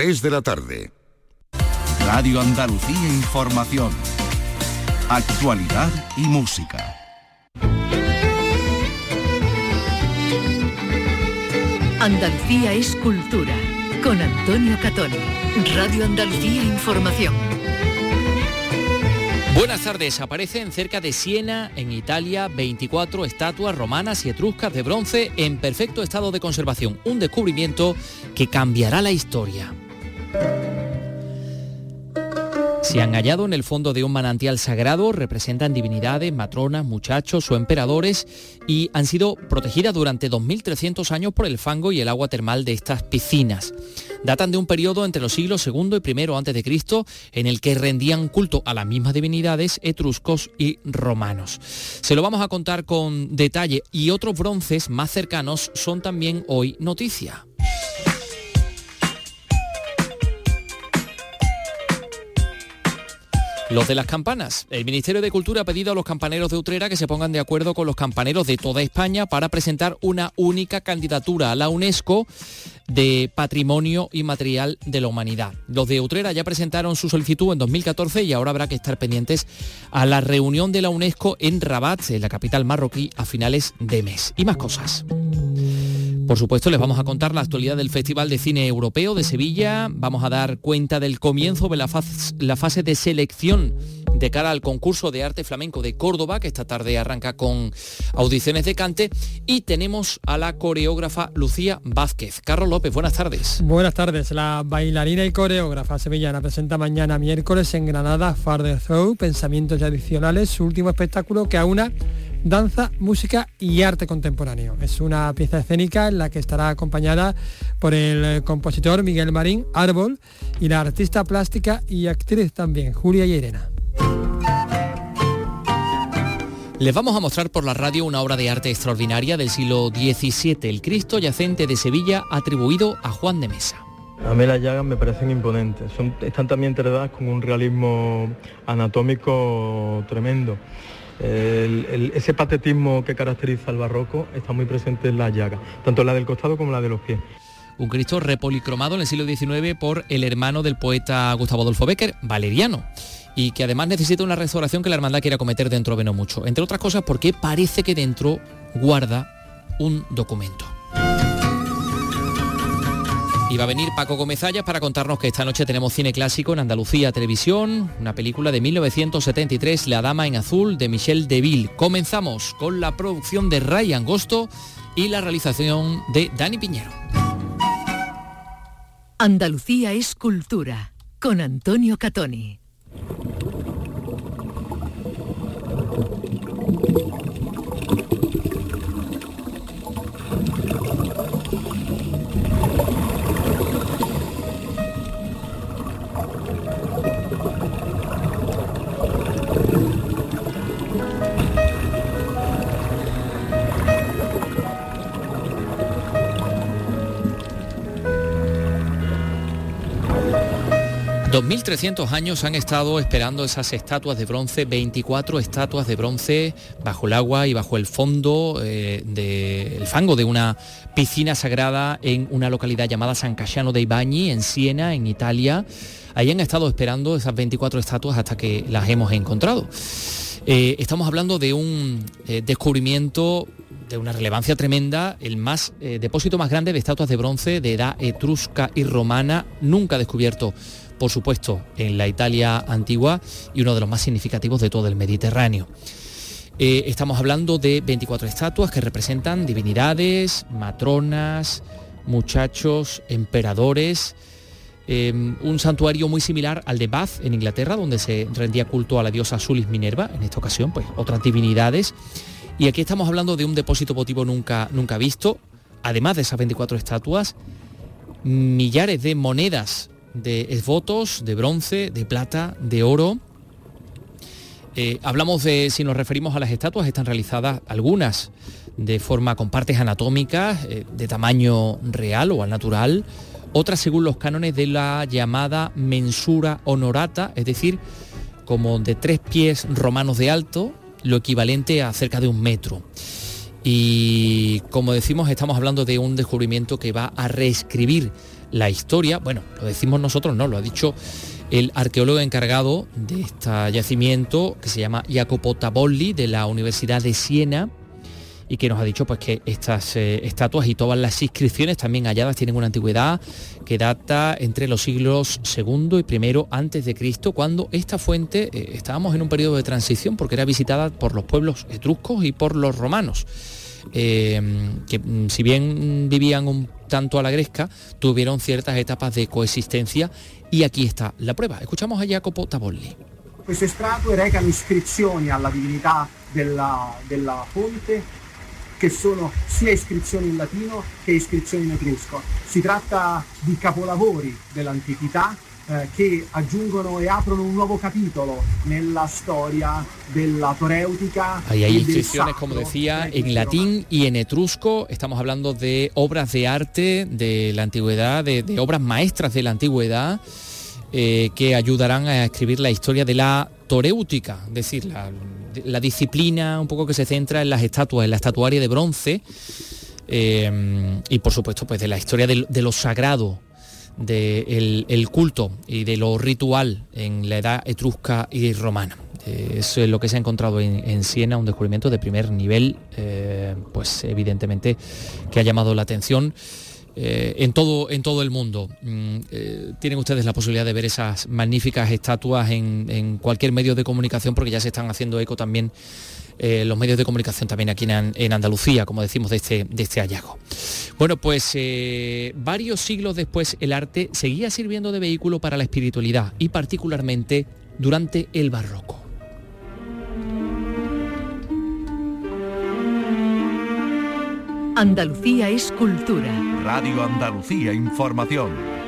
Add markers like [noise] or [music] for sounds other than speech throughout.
De la tarde. Radio Andalucía Información. Actualidad y música. Andalucía es cultura. Con Antonio Catoni. Radio Andalucía Información. Buenas tardes. Aparecen cerca de Siena, en Italia, 24 estatuas romanas y etruscas de bronce en perfecto estado de conservación. Un descubrimiento que cambiará la historia se han hallado en el fondo de un manantial sagrado, representan divinidades, matronas, muchachos o emperadores y han sido protegidas durante 2.300 años por el fango y el agua termal de estas piscinas. Datan de un periodo entre los siglos II y I Cristo en el que rendían culto a las mismas divinidades etruscos y romanos. Se lo vamos a contar con detalle y otros bronces más cercanos son también hoy noticia. Los de las campanas. El Ministerio de Cultura ha pedido a los campaneros de Utrera que se pongan de acuerdo con los campaneros de toda España para presentar una única candidatura a la UNESCO de Patrimonio Inmaterial de la Humanidad. Los de Utrera ya presentaron su solicitud en 2014 y ahora habrá que estar pendientes a la reunión de la UNESCO en Rabat, en la capital marroquí, a finales de mes. Y más cosas. Por supuesto, les vamos a contar la actualidad del Festival de Cine Europeo de Sevilla, vamos a dar cuenta del comienzo de la fase, de selección de cara al concurso de arte flamenco de Córdoba, que esta tarde arranca con audiciones de cante, y tenemos a la coreógrafa Lucía Vázquez. Carlos López, buenas tardes. Buenas tardes. La bailarina y coreógrafa sevillana presenta mañana miércoles en Granada Farther Through, Pensamientos Adicionales, su último espectáculo que aúna danza, música y arte contemporáneo. Es una pieza escénica en la que estará acompañada por el compositor Miguel Marín Árbol y la artista plástica y actriz también, Julia Llerena. Les vamos a mostrar por la radio una obra de arte extraordinaria del siglo XVII, el Cristo yacente de Sevilla, atribuido a Juan de Mesa. A mí las llagas me parecen imponentes, Son, están también tratadas con un realismo anatómico tremendo ese patetismo que caracteriza al barroco está muy presente en la llaga, tanto la del costado como la de los pies. Un Cristo repolicromado en el siglo XIX por el hermano del poeta Gustavo Adolfo Becker, Valeriano y que además necesita una restauración que la hermandad quiera cometer dentro de no mucho. Entre otras cosas porque parece que dentro guarda un documento. Y va a venir Paco Gómez para contarnos que esta noche tenemos cine clásico en Andalucía Televisión, una película de 1973, La Dama en Azul, de Michel Deville. Comenzamos con la producción de Ray Angosto y la realización de Dani Piñero. Andalucía es cultura, con Antonio Catoni. Thank you. 2.300 años han estado esperando esas estatuas de bronce, 24 estatuas de bronce bajo el agua y bajo el fondo eh, del fango de una piscina sagrada en una localidad llamada San Casciano de Ibañi, en Siena, en Italia. Ahí han estado esperando esas 24 estatuas hasta que las hemos encontrado. Eh, estamos hablando de un eh, descubrimiento de una relevancia tremenda, el más depósito más grande de estatuas de bronce de edad etrusca y romana nunca descubierto por supuesto, en la Italia antigua y uno de los más significativos de todo el Mediterráneo. Eh, estamos hablando de 24 estatuas que representan divinidades, matronas, muchachos, emperadores, eh, un santuario muy similar al de Bath en Inglaterra, donde se rendía culto a la diosa Sulis Minerva, en esta ocasión pues otras divinidades. Y aquí estamos hablando de un depósito votivo nunca, nunca visto, además de esas 24 estatuas, millares de monedas de esvotos, de bronce, de plata, de oro. Eh, hablamos de, si nos referimos a las estatuas, están realizadas algunas de forma con partes anatómicas, eh, de tamaño real o al natural, otras según los cánones de la llamada mensura honorata, es decir, como de tres pies romanos de alto, lo equivalente a cerca de un metro. Y como decimos, estamos hablando de un descubrimiento que va a reescribir la historia, bueno, lo decimos nosotros, no, lo ha dicho el arqueólogo encargado de este yacimiento que se llama Jacopo Tabolli de la Universidad de Siena y que nos ha dicho pues que estas eh, estatuas y todas las inscripciones también halladas tienen una antigüedad que data entre los siglos segundo y I antes de Cristo, cuando esta fuente eh, estábamos en un periodo de transición porque era visitada por los pueblos etruscos y por los romanos. Eh, que mm, si bien vivían un tanto a la gresca, tuvieron ciertas etapas de coexistencia y aquí está la prueba. Escuchamos a Jacopo Tabolli. Queste statue recano iscrizioni alla divinità della, della fonte che sono sia iscrizioni in latino che iscrizioni in etrusco. Si tratta di capolavori dell'antichità eh, che aggiungono e aprono un nuevo capítulo nella storia della toreutica. Ahí hay inscripciones, como decía, en latín y en etrusco. Estamos hablando de obras de arte de la antigüedad, de, de obras maestras de la antigüedad. Eh, que ayudarán a escribir la historia de la toréutica, es decir, la, disciplina un poco que se centra en las estatuas, en la estatuaria de bronce eh, y por supuesto pues de la historia de, lo sagrado, del el culto y de lo ritual en la edad etrusca y romana. Eh, eso es lo que se ha encontrado en, Siena, un descubrimiento de primer nivel, pues evidentemente que ha llamado la atención. Eh, en, todo, en todo el mundo. Mm, eh, tienen ustedes la posibilidad de ver esas magníficas estatuas en, cualquier medio de comunicación porque ya se están haciendo eco también eh, los medios de comunicación también aquí en, Andalucía, como decimos, de este, de este hallazgo. Bueno, pues varios siglos después el arte seguía sirviendo de vehículo para la espiritualidad y particularmente durante el barroco. Andalucía es cultura. Radio Andalucía Información.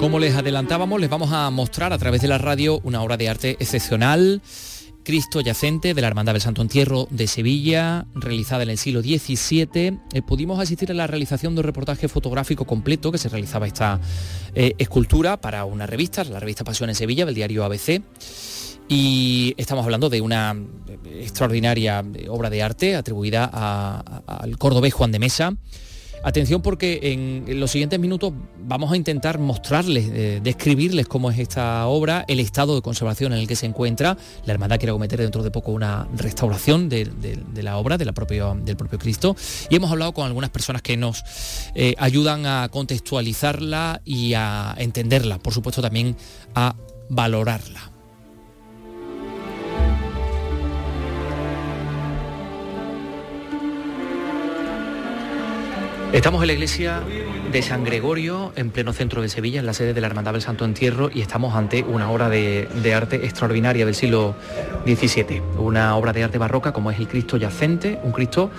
Como les adelantábamos, les vamos a mostrar a través de la radio una obra de arte excepcional Cristo yacente de la Hermandad del Santo Entierro de Sevilla, realizada en el siglo XVII. Eh, pudimos asistir a la realización de un reportaje fotográfico completo que se realizaba esta eh, escultura para una revista, la revista Pasión en Sevilla, del diario ABC. Y estamos hablando de una eh, extraordinaria obra de arte atribuida al cordobés Juan de Mesa Atención porque en los siguientes minutos vamos a intentar mostrarles, eh, describirles cómo es esta obra, el estado de conservación en el que se encuentra. La hermandad quiere cometer dentro de poco una restauración de, la obra, de la del propio Cristo. Y hemos hablado con algunas personas que nos eh, ayudan a contextualizarla y a entenderla, por supuesto también a valorarla. Estamos en la iglesia de San Gregorio, en pleno centro de Sevilla, en la sede de la Hermandad del Santo Entierro, y estamos ante una obra de, arte extraordinaria del siglo XVII, una obra de arte barroca como es el Cristo yacente, un Cristo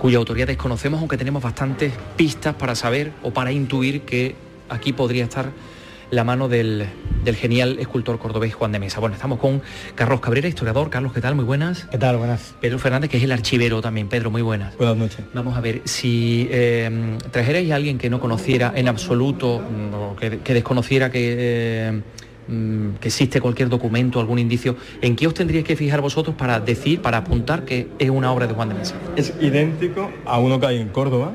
cuya autoría desconocemos, aunque tenemos bastantes pistas para saber o para intuir que aquí podría estar la mano del, genial escultor cordobés Juan de Mesa. Bueno, estamos con Carlos Cabrera, historiador. Carlos, ¿qué tal? Muy buenas. ¿Qué tal? Buenas. Pedro Fernández, que es el archivero también. Pedro, muy buenas. Buenas noches. Vamos a ver, si eh, trajerais a alguien que no conociera en absoluto, mm, o que, desconociera que... Eh, mm, que existe cualquier documento, algún indicio, ¿en qué os tendríais que fijar vosotros para decir, para apuntar que es una obra de Juan de Mesa? Es idéntico a uno que hay en Córdoba,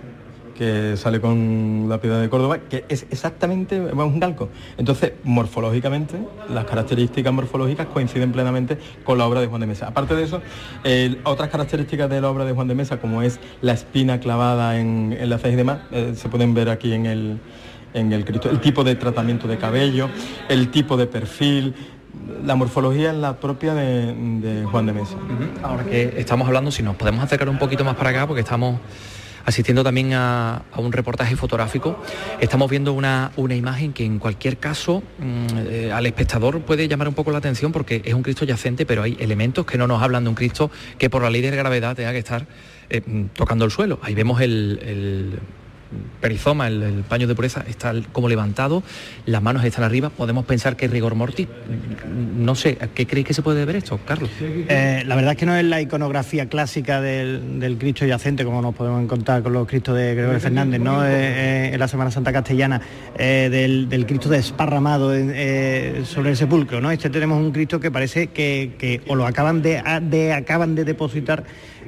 que sale con la piedra de Córdoba, que es exactamente un calco. Entonces, morfológicamente, las características morfológicas coinciden plenamente con la obra de Juan de Mesa. Aparte de eso, otras características de la obra de Juan de Mesa, como es la espina clavada en, la ceja y demás, eh, se pueden ver aquí en el, en el Cristo, el tipo de tratamiento de cabello, el tipo de perfil, la morfología es la propia de, Juan de Mesa. Ahora que estamos hablando, si nos podemos acercar un poquito más para acá, porque estamos asistiendo también a, un reportaje fotográfico, estamos viendo una, imagen que en cualquier caso mm, eh, al espectador puede llamar un poco la atención porque es un Cristo yacente, pero hay elementos que no nos hablan de un Cristo que por la ley de gravedad tenga que estar eh, mm, tocando el suelo. Ahí vemos el, perizoma, el, paño de pureza, está como levantado, las manos están arriba, podemos pensar que es rigor mortis. No sé, ¿a qué creéis que se puede ver esto, Carlos? Eh, la verdad es que no es la iconografía clásica del, Cristo yacente, como nos podemos encontrar con los Cristos de Gregorio Fernández, ¿no? en la Semana Santa Castellana, del, Cristo desparramado sobre el sepulcro, ¿no? Este tenemos un Cristo que parece que, o lo acaban de, acaban de depositar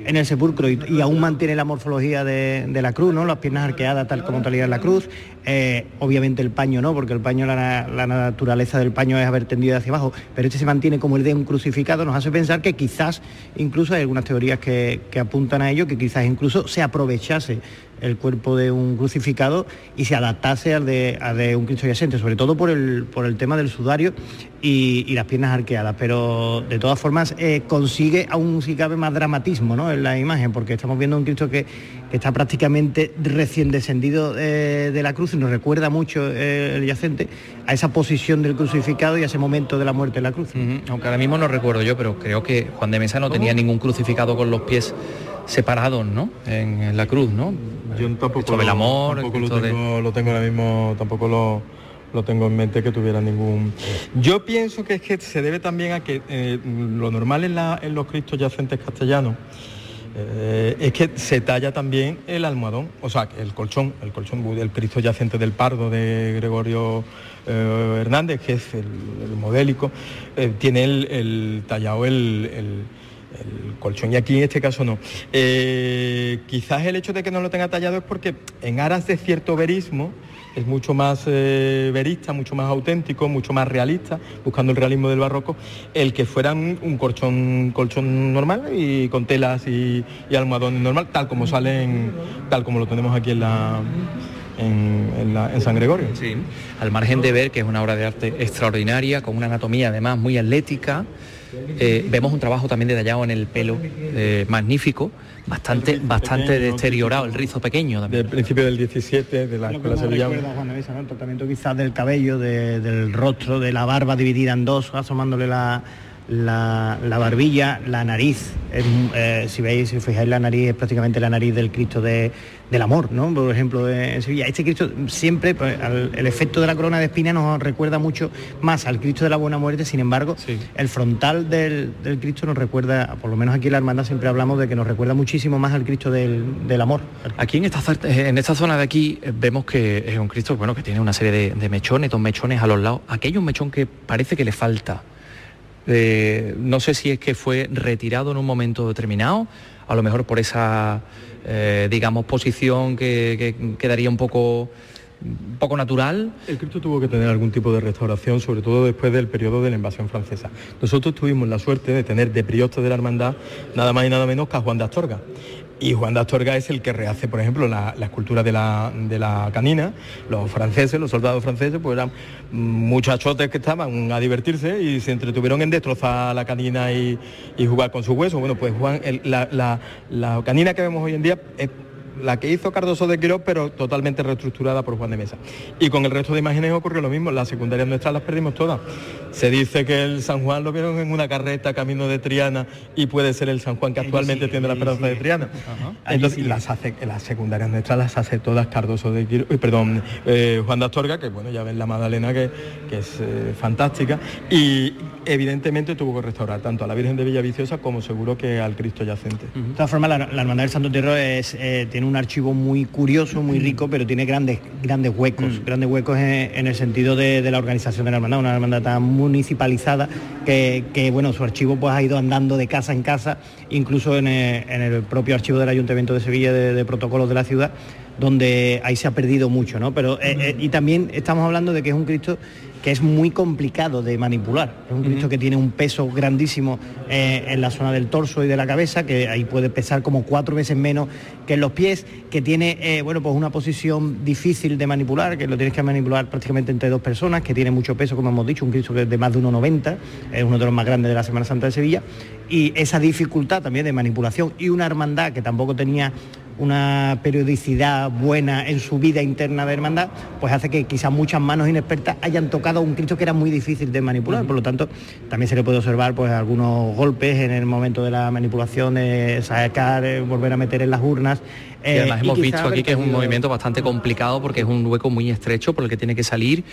en el sepulcro y, aún mantiene la morfología de, la cruz, ¿no? Las piernas arqueadas tal como talía la cruz. Eh, obviamente el paño no, porque el paño, la, naturaleza del paño es haber tendido hacia abajo, pero este se mantiene como el de un crucificado, nos hace pensar que quizás, incluso hay algunas teorías que, apuntan a ello, que quizás incluso se aprovechase el cuerpo de un crucificado y se adaptase al de, un Cristo yacente, sobre todo por el, por el tema del sudario y, las piernas arqueadas. Pero de todas formas eh, consigue aún si cabe más dramatismo ¿no? en la imagen, porque estamos viendo un Cristo que, está prácticamente recién descendido eh, de la cruz y nos recuerda mucho eh, el yacente a esa posición del crucificado y a ese momento de la muerte de la cruz. Aunque ahora mismo no recuerdo yo, pero creo que Juan de Mesa no tenía ningún crucificado con los pies separados, ¿no? En, la cruz, ¿no? Yo tampoco, el amor, tampoco lo, tengo, lo tengo ahora mismo, tampoco lo, lo tengo en mente que tuviera ningún... Yo pienso que es que se debe también a que eh, lo normal en, la, en, los cristos yacentes castellanos eh, es que se talla también el almohadón, o sea, el colchón, el colchón del Cristo yacente del Pardo de Gregorio eh, Hernández, que es el, modélico, tiene el, tallado el colchón y aquí en este caso no. Eh, quizás el hecho de que no lo tenga tallado es porque en aras de cierto verismo es mucho más eh, verista, mucho más auténtico, mucho más realista, buscando el realismo del barroco, el que fuera un colchón, colchón normal y con telas y, almohadón normal, tal como salen, tal como lo tenemos aquí en la en, en, San Gregorio. Sí, al margen de ver que es una obra de arte extraordinaria, con una anatomía además muy atlética, eh, vemos un trabajo también detallado en el pelo eh, magnífico, bastante bastante deteriorado, el rizo pequeño Del principio del 17, de la escuela sevillana. El tratamiento quizás del cabello, del rostro, de la barba dividida en dos, asomándole la, la, barbilla, la nariz. Eh, si veis, si fijáis, la nariz es prácticamente la nariz del Cristo de, del amor, ¿no? Por ejemplo, en Sevilla. Este Cristo siempre, pues, el efecto de la corona de espina nos recuerda mucho más al Cristo de la Buena Muerte, sin embargo, el frontal del, Cristo nos recuerda, por lo menos aquí en la hermandad siempre hablamos de que nos recuerda muchísimo más al Cristo del, amor. Aquí en esta, en esta zona de aquí eh, vemos que es un Cristo bueno, que tiene una serie de, de mechones, dos mechones a los lados. Aquí hay un mechón que parece que le falta. Eh, no sé si es que fue retirado en un momento determinado, a lo mejor por esa eh, digamos, posición que, quedaría un poco poco natural. El Cristo tuvo que tener algún tipo de restauración, sobre todo después del periodo de la invasión francesa. Nosotros tuvimos la suerte de tener de prioste de la hermandad nada más y nada menos que a Juan de Astorga. Y Juan de Astorga es el que rehace, por ejemplo, la, escultura de la, canina. Los franceses, los soldados franceses, pues eran muchachotes que estaban a divertirse y se entretuvieron en destrozar la canina y, jugar con sus huesos. Bueno, pues Juan, la, la, canina que vemos hoy en día es la que hizo Cardoso de Quirós, pero totalmente reestructurada por Juan de Mesa. Y con el resto de imágenes ocurrió lo mismo, las secundarias nuestras las perdimos todas. Se dice que el San Juan lo vieron en una carreta camino de Triana y puede ser el San Juan que actualmente tiene la esperanza de Triana. Entonces las, hace, las secundarias nuestras las hace todas Cardoso de Quirós, eh, perdón, eh, Juan de Astorga, que bueno, ya ven la Magdalena que, que es eh, fantástica, y evidentemente tuvo que restaurar tanto a la Virgen de Villaviciosa como seguro que al Cristo yacente. De todas formas, la, Hermandad del Santo Tierro es, tiene un archivo muy curioso, muy rico, pero tiene grandes, grandes huecos, mm. grandes huecos en, el sentido de, la organización de la hermandad, una hermandad tan municipalizada que, bueno, su archivo pues ha ido andando de casa en casa, incluso en el, propio archivo del Ayuntamiento de Sevilla de protocolos de la ciudad donde ahí se ha perdido mucho, ¿no? Pero, eh, eh, y también estamos hablando de que es un Cristo que es muy complicado de manipular. Es un Cristo que tiene un peso grandísimo eh, en la zona del torso y de la cabeza, que ahí puede pesar como cuatro veces menos que en los pies, que tiene bueno, pues una posición difícil de manipular, que lo tienes que manipular prácticamente entre dos personas, que tiene mucho peso, como hemos dicho, un Cristo que es de más de 1,90, es uno de los más grandes de la Semana Santa de Sevilla, y esa dificultad también de manipulación y una hermandad que tampoco tenía una periodicidad buena en su vida interna de hermandad, pues hace que quizás muchas manos inexpertas hayan tocado un Cristo que era muy difícil de manipular. Por lo tanto, también se le puede observar pues algunos golpes en el momento de la manipulación, de sacar, eh, volver a meter en las urnas, y además hemos visto aquí que es un movimiento bastante complicado porque es un hueco muy estrecho por el que tiene que salir,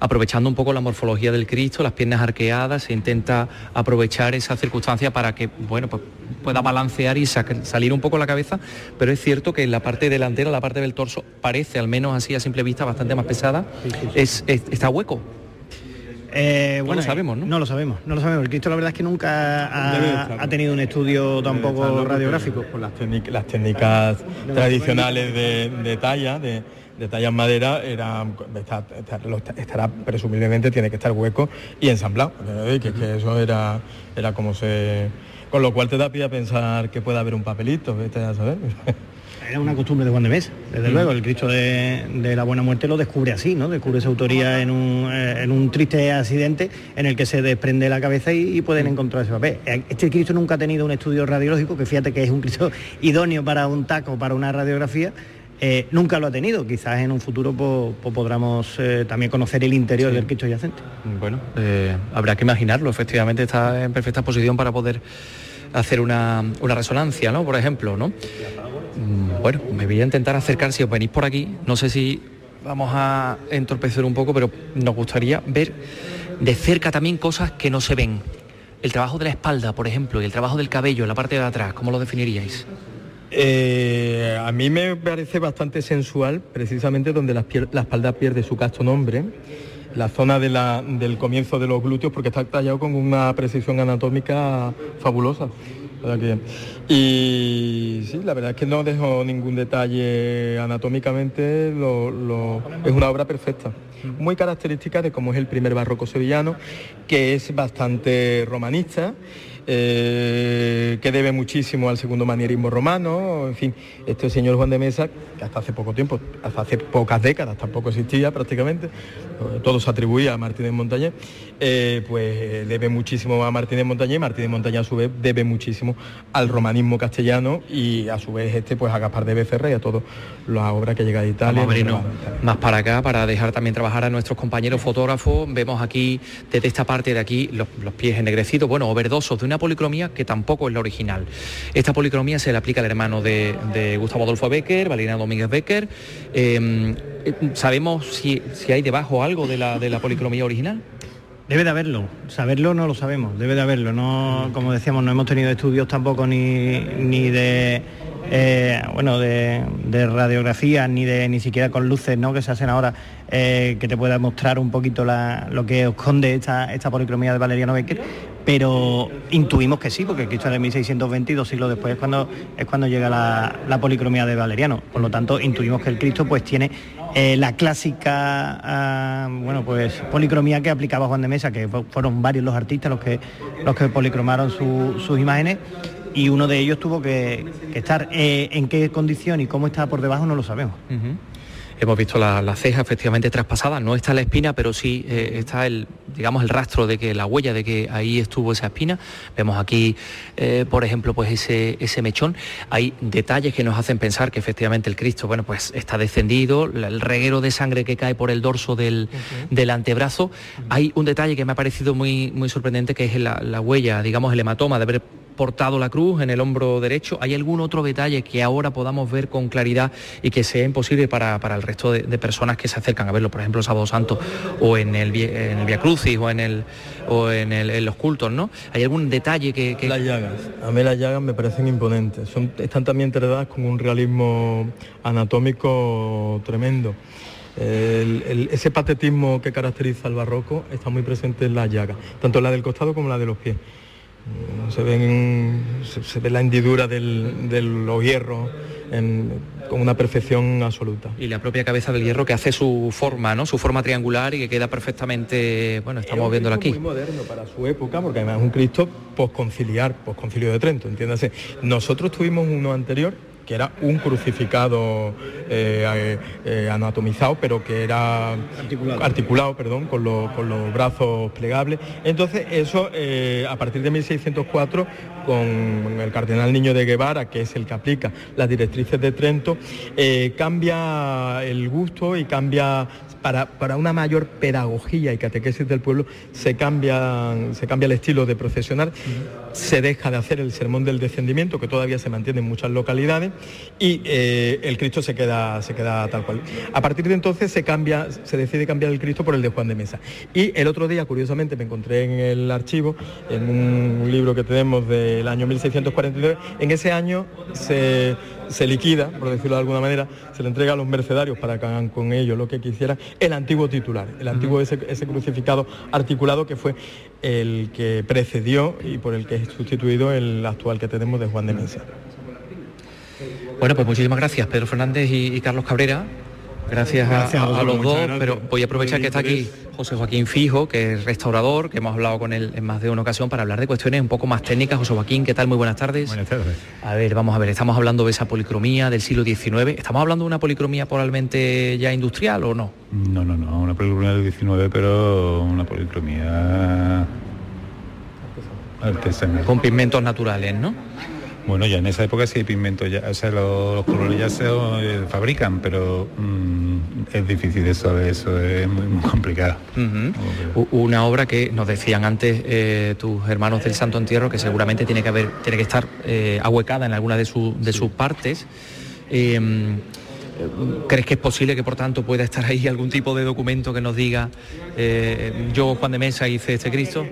aprovechando un poco la morfología del Cristo, las piernas arqueadas, se intenta aprovechar esa circunstancia para que bueno, pues pueda balancear y salir un poco la cabeza, pero es cierto que la parte delantera, la parte del torso, parece, al menos así a simple vista, bastante más pesada, es, está hueco. Eh, bueno, lo sabemos, ¿no? No lo sabemos, no lo sabemos. El Cristo la verdad es que nunca ha, tenido un estudio tampoco radiográfico. Por las, las técnicas tradicionales de, talla, de, talla en madera, era, estará presumiblemente tiene que estar hueco y ensamblado. Que, que eso era, era como se... Con lo cual te da pie a pensar que puede haber un papelito, vete a saber. Era una costumbre de Juan de Mesa, desde mm. luego. El Cristo de, la Buena Muerte lo descubre así, ¿no? Descubre su autoría en un, eh, triste accidente en el que se desprende la cabeza y, pueden mm. encontrar ese papel. Eh, este Cristo nunca ha tenido un estudio radiológico, que fíjate que es un Cristo [laughs] idóneo para un taco, para una radiografía. Eh, nunca lo ha tenido. Quizás en un futuro podamos también conocer el interior del Cristo yacente. Bueno, habrá que imaginarlo. Efectivamente está en perfecta posición para poder hacer una, una resonancia, ¿no? Por ejemplo, ¿no? Mm, bueno, me voy a intentar acercar si os venís por aquí. No sé si vamos a entorpecer un poco, pero nos gustaría ver de cerca también cosas que no se ven. El trabajo de la espalda, por ejemplo, y el trabajo del cabello la parte de atrás, ¿cómo lo definiríais? Eh, a mí me parece bastante sensual, precisamente donde la, espalda pierde su casto nombre, la zona del comienzo de los glúteos, porque está tallado con una precisión anatómica fabulosa. Y sí, la verdad es que no dejo ningún detalle anatómicamente, es una obra perfecta, muy característica de cómo es el primer barroco sevillano, que es bastante romanista eh, que debe muchísimo al segundo manierismo romano, en fin, este señor Juan de Mesa, que hasta hace poco tiempo, hasta hace pocas décadas tampoco existía prácticamente, eh, todo se atribuía a Martínez Montañé, eh, pues debe muchísimo a Martínez Montañé, Martínez Montañé a su vez debe muchísimo al romanismo castellano y a su vez este pues a Gaspar de Becerra y a todas las obras que llega de Italia. más para acá, para dejar también trabajar a nuestros compañeros fotógrafos, vemos aquí, desde esta parte de aquí, los, los pies ennegrecidos, bueno, o verdosos de una policromía que tampoco es la original. Esta policromía se le aplica al hermano de, Gustavo Adolfo Becker, Valeriano Domínguez Becker. Em, ¿Sabemos si, hay debajo algo de la, de la policromía original? Debe de haberlo, saberlo no lo sabemos, debe de haberlo. No, como decíamos, no hemos tenido estudios tampoco ni, ni de eh, bueno, de, radiografía ni de ni siquiera con luces ¿no? que se hacen ahora, eh, que te pueda mostrar un poquito lo que esconde esta, esta policromía de Valeriano Becker, pero intuimos que sí, porque el Cristo de 1620 y dos siglos después es cuando, es cuando llega la, policromía de Valeriano. Por lo tanto, intuimos que el Cristo pues tiene eh, la clásica ah, bueno pues policromía que aplicaba Juan de Mesa, que fueron varios los artistas los que los que policromaron sus imágenes y uno de ellos tuvo que, estar. Eh, en qué condición y cómo estaba por debajo no lo sabemos. Hemos visto la, ceja efectivamente traspasada, no está la espina, pero sí eh, está el, digamos, el rastro de que la huella de que ahí estuvo esa espina. Vemos aquí, eh, por ejemplo, pues ese, ese mechón. Hay detalles que nos hacen pensar que efectivamente el Cristo, bueno, pues está descendido, el reguero de sangre que cae por el dorso del, antebrazo. Hay un detalle que me ha parecido muy, muy sorprendente, que es la, la huella, digamos, el hematoma de haber portado la cruz en el hombro derecho. ¿Hay algún otro detalle que ahora podamos ver con claridad y que sea imposible para, el resto de, personas que se acercan a verlo, por ejemplo, el Sábado Santo o en el, en Via Crucis o en el o en, los cultos, ¿no? ¿Hay algún detalle que, Las llagas. A mí las llagas me parecen imponentes. Son, están también tratadas con un realismo anatómico tremendo. ese patetismo que caracteriza al barroco está muy presente en las llagas, tanto la del costado como la de los pies se, ven, se, ve la hendidura de los hierros con una perfección absoluta. Y la propia cabeza del hierro que hace su forma, ¿no? Su forma triangular y que queda perfectamente, bueno, estamos viéndolo aquí. muy moderno para su época, porque además es un Cristo posconciliar, posconcilio de Trento, entiéndase. Nosotros tuvimos uno anterior que era un crucificado eh, eh, anatomizado, pero que era articulado, perdón, con, con, los brazos plegables. Entonces eso, eh, a partir de 1604, con el cardenal Niño de Guevara, que es el que aplica las directrices de Trento, cambia el gusto y cambia para, para, una mayor pedagogía y catequesis del pueblo se cambia, se cambia el estilo de procesionar, se deja de hacer el sermón del descendimiento, que todavía se mantiene en muchas localidades, y eh, el Cristo se queda, se queda tal cual. A partir de entonces se cambia, se decide cambiar el Cristo por el de Juan de Mesa. Y el otro día, curiosamente, me encontré en el archivo, en un libro que tenemos del año 1649, en ese año se se liquida, por decirlo de alguna manera, se le entrega a los mercenarios para que hagan con ellos lo que quisieran, el antiguo titular, el antiguo ese, crucificado articulado que fue el que precedió y por el que es sustituido el actual que tenemos de Juan de Mesa. Bueno, pues muchísimas gracias Pedro Fernández y Carlos Cabrera Gracias, a, los dos, pero voy a aprovechar que está aquí José Joaquín Fijo, que es restaurador, que hemos hablado con él en más de una ocasión para hablar de cuestiones un poco más técnicas. José Joaquín, ¿qué tal? Muy buenas tardes. Buenas tardes. A ver, vamos a ver, estamos hablando de esa policromía del siglo XIX. ¿Estamos hablando de una policromía probablemente ya industrial o no? No, no, no, una policromía del XIX, pero una policromía artesanal. Con pigmentos naturales, ¿no? Bueno, ya en esa época sí hay pigmentos, ya, o sea, los, colores ya se eh, fabrican, pero mm, es difícil eso, eso es muy, complicado. Una obra que nos decían antes eh, tus hermanos del Santo Entierro que seguramente tiene que haber, tiene que estar eh, ahuecada en alguna de, de sus partes. Em, ¿Crees que es posible que por tanto pueda estar ahí algún tipo de documento que nos diga yo Juan de Mesa hice este Cristo?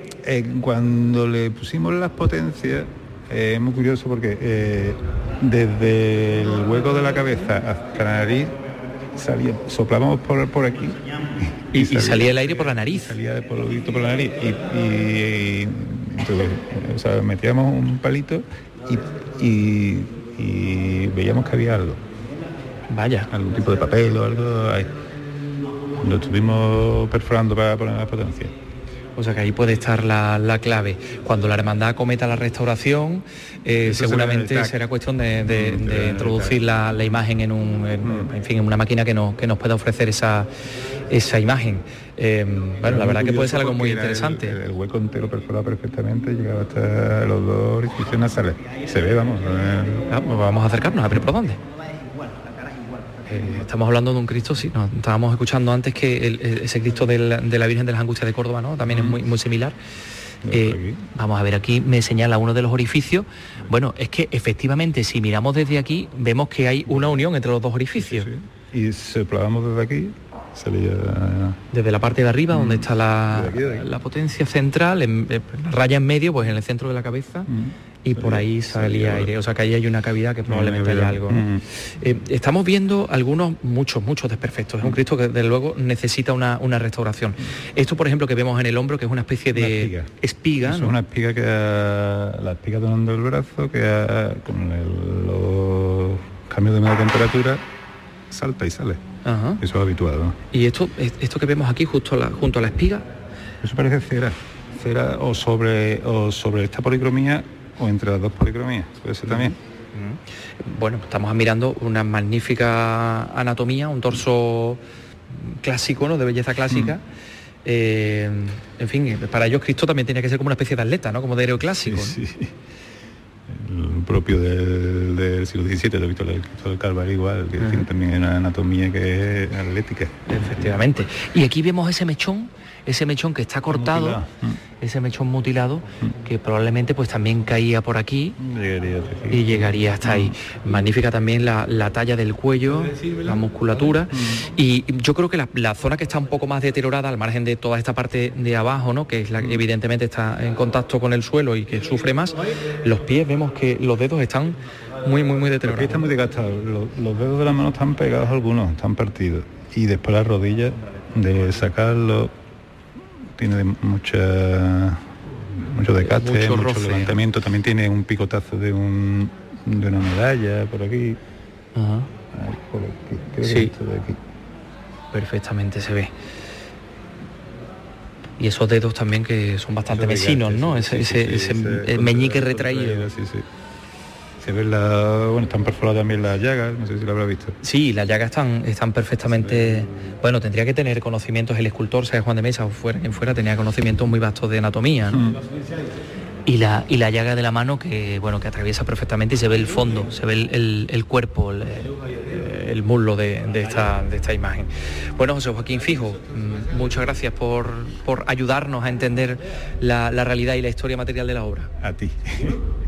cuando le pusimos las potencias eh, es muy curioso porque eh, desde el hueco de la cabeza hasta la nariz salía, soplábamos por, por aquí. Y, salía, el aire por la nariz. Salía por, por la nariz. Y, metíamos un palito y, veíamos que había algo. Vaya. Algún tipo de papel o algo ahí. Lo estuvimos perforando para poner la potencia. O sea que ahí puede estar la, clave. Cuando la hermandad cometa la restauración, eh, seguramente será cuestión de, introducir la, imagen en, un, mm. fin, en una máquina que nos, que nos pueda ofrecer esa, esa imagen. Eh, bueno, la verdad que puede ser algo muy interesante. El, hueco entero perforado perfectamente, llegaba hasta los dos orificios nasales. Se ve, vamos. Ah, pues vamos a acercarnos, a ver por dónde. Eh, estamos hablando de un Cristo, sí, no, estábamos escuchando antes que ese Cristo de la, Virgen de las Angustias de Córdoba, ¿no? También es muy, muy similar. Eh, vamos a ver, aquí me señala uno de los orificios. Bueno, es que efectivamente, si miramos desde aquí, vemos que hay una unión entre los dos orificios. Y si probamos desde aquí, salía... Desde la parte de arriba, donde está la, potencia central, en, raya en medio, pues en el centro de la cabeza y por ahí salía aire. O sea que ahí hay una cavidad que probablemente haya algo. Mm. Eh, estamos viendo algunos, muchos, muchos desperfectos. Es un Cristo que desde luego necesita una, restauración. Esto, por ejemplo, que vemos en el hombro, que es una especie de espiga. Es una espiga que la espiga donando el brazo, que con los cambios de media temperatura salta y sale. Eso es habituado. ¿Y esto, esto que vemos aquí justo junto a la espiga? Eso parece cera. Cera o sobre, o sobre esta policromía o entre las dos policromías, puede ser también. Bueno, estamos mirando una magnífica anatomía, un torso clásico, ¿no? De belleza clásica. Eh, en fin, para ellos Cristo también tenía que ser como una especie de atleta, ¿no? Como de héroe clásico. Sí, sí. Propio del, siglo XVII, de Víctor del Calvario igual, que tiene también una anatomía que es atlética. Efectivamente. Y aquí vemos ese mechón ese mechón que está cortado, mm. ese mechón mutilado, mm. que probablemente pues también caía por aquí y llegaría hasta ahí. Mm. Magnífica también la, talla del cuello, la musculatura. Y yo creo que la, zona que está un poco más deteriorada, al margen de toda esta parte de abajo, ¿no? que es la que evidentemente está en contacto con el suelo y que sufre más, los pies vemos que los dedos están muy, muy, muy deteriorados. Los están muy desgastados. Los, dedos de las manos están pegados algunos, están partidos. Y después las rodillas, de sacarlo tiene mucha mucho desgaste, mucho, levantamiento, también tiene un picotazo de, un, de una medalla por aquí. sí. Perfectamente se ve. Y esos dedos también que son bastante vecinos, ¿no? ese, ese, meñique retraído. Sí, sí se ve la, bueno, están perforadas también las llagas, no sé si lo habrá visto. Sí, las llagas están, están perfectamente, bueno, tendría que tener conocimientos, el escultor, sea Juan de Mesa o fuera, en fuera, tenía conocimientos muy vastos de anatomía. Mm. Y la, y la llaga de la mano que bueno que atraviesa perfectamente y se ve el fondo, se ve el, cuerpo, el muslo de, esta, de esta imagen. Bueno, José Joaquín Fijo, mm, muchas gracias por, por ayudarnos a entender la, la realidad y la historia material de la obra. A ti. [laughs]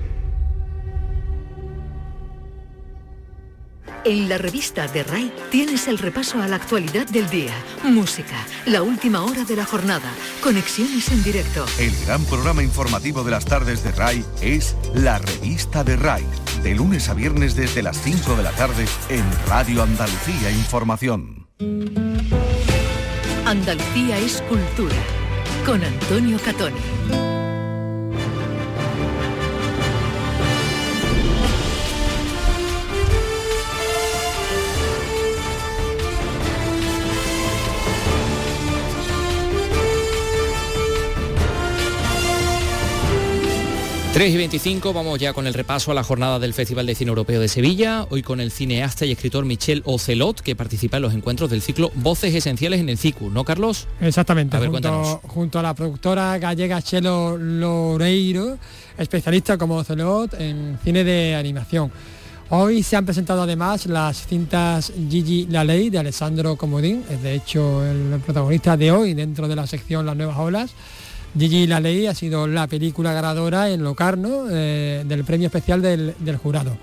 En la revista de RAI tienes el repaso a la actualidad del día, música, la última hora de la jornada, conexiones en directo. El gran programa informativo de las tardes de RAI es La Revista de RAI, de lunes a viernes desde las 5 de la tarde en Radio Andalucía Información. Andalucía es cultura, con Antonio Catoni. 3 y 25 vamos ya con el repaso a la jornada del Festival de Cine Europeo de Sevilla, hoy con el cineasta y escritor Michel Ocelot, que participa en los encuentros del ciclo Voces Esenciales en el CICU, ¿no, Carlos? Exactamente, junto, junto, a la productora gallega Chelo Loreiro, especialista como Ocelot en cine de animación. Hoy se han presentado además las cintas Gigi La Ley de Alessandro Comodín, es de hecho el protagonista de hoy dentro de la sección Las Nuevas Olas Gigi La Ley ha sido la película ganadora en Locarno eh, del premio especial del, jurado.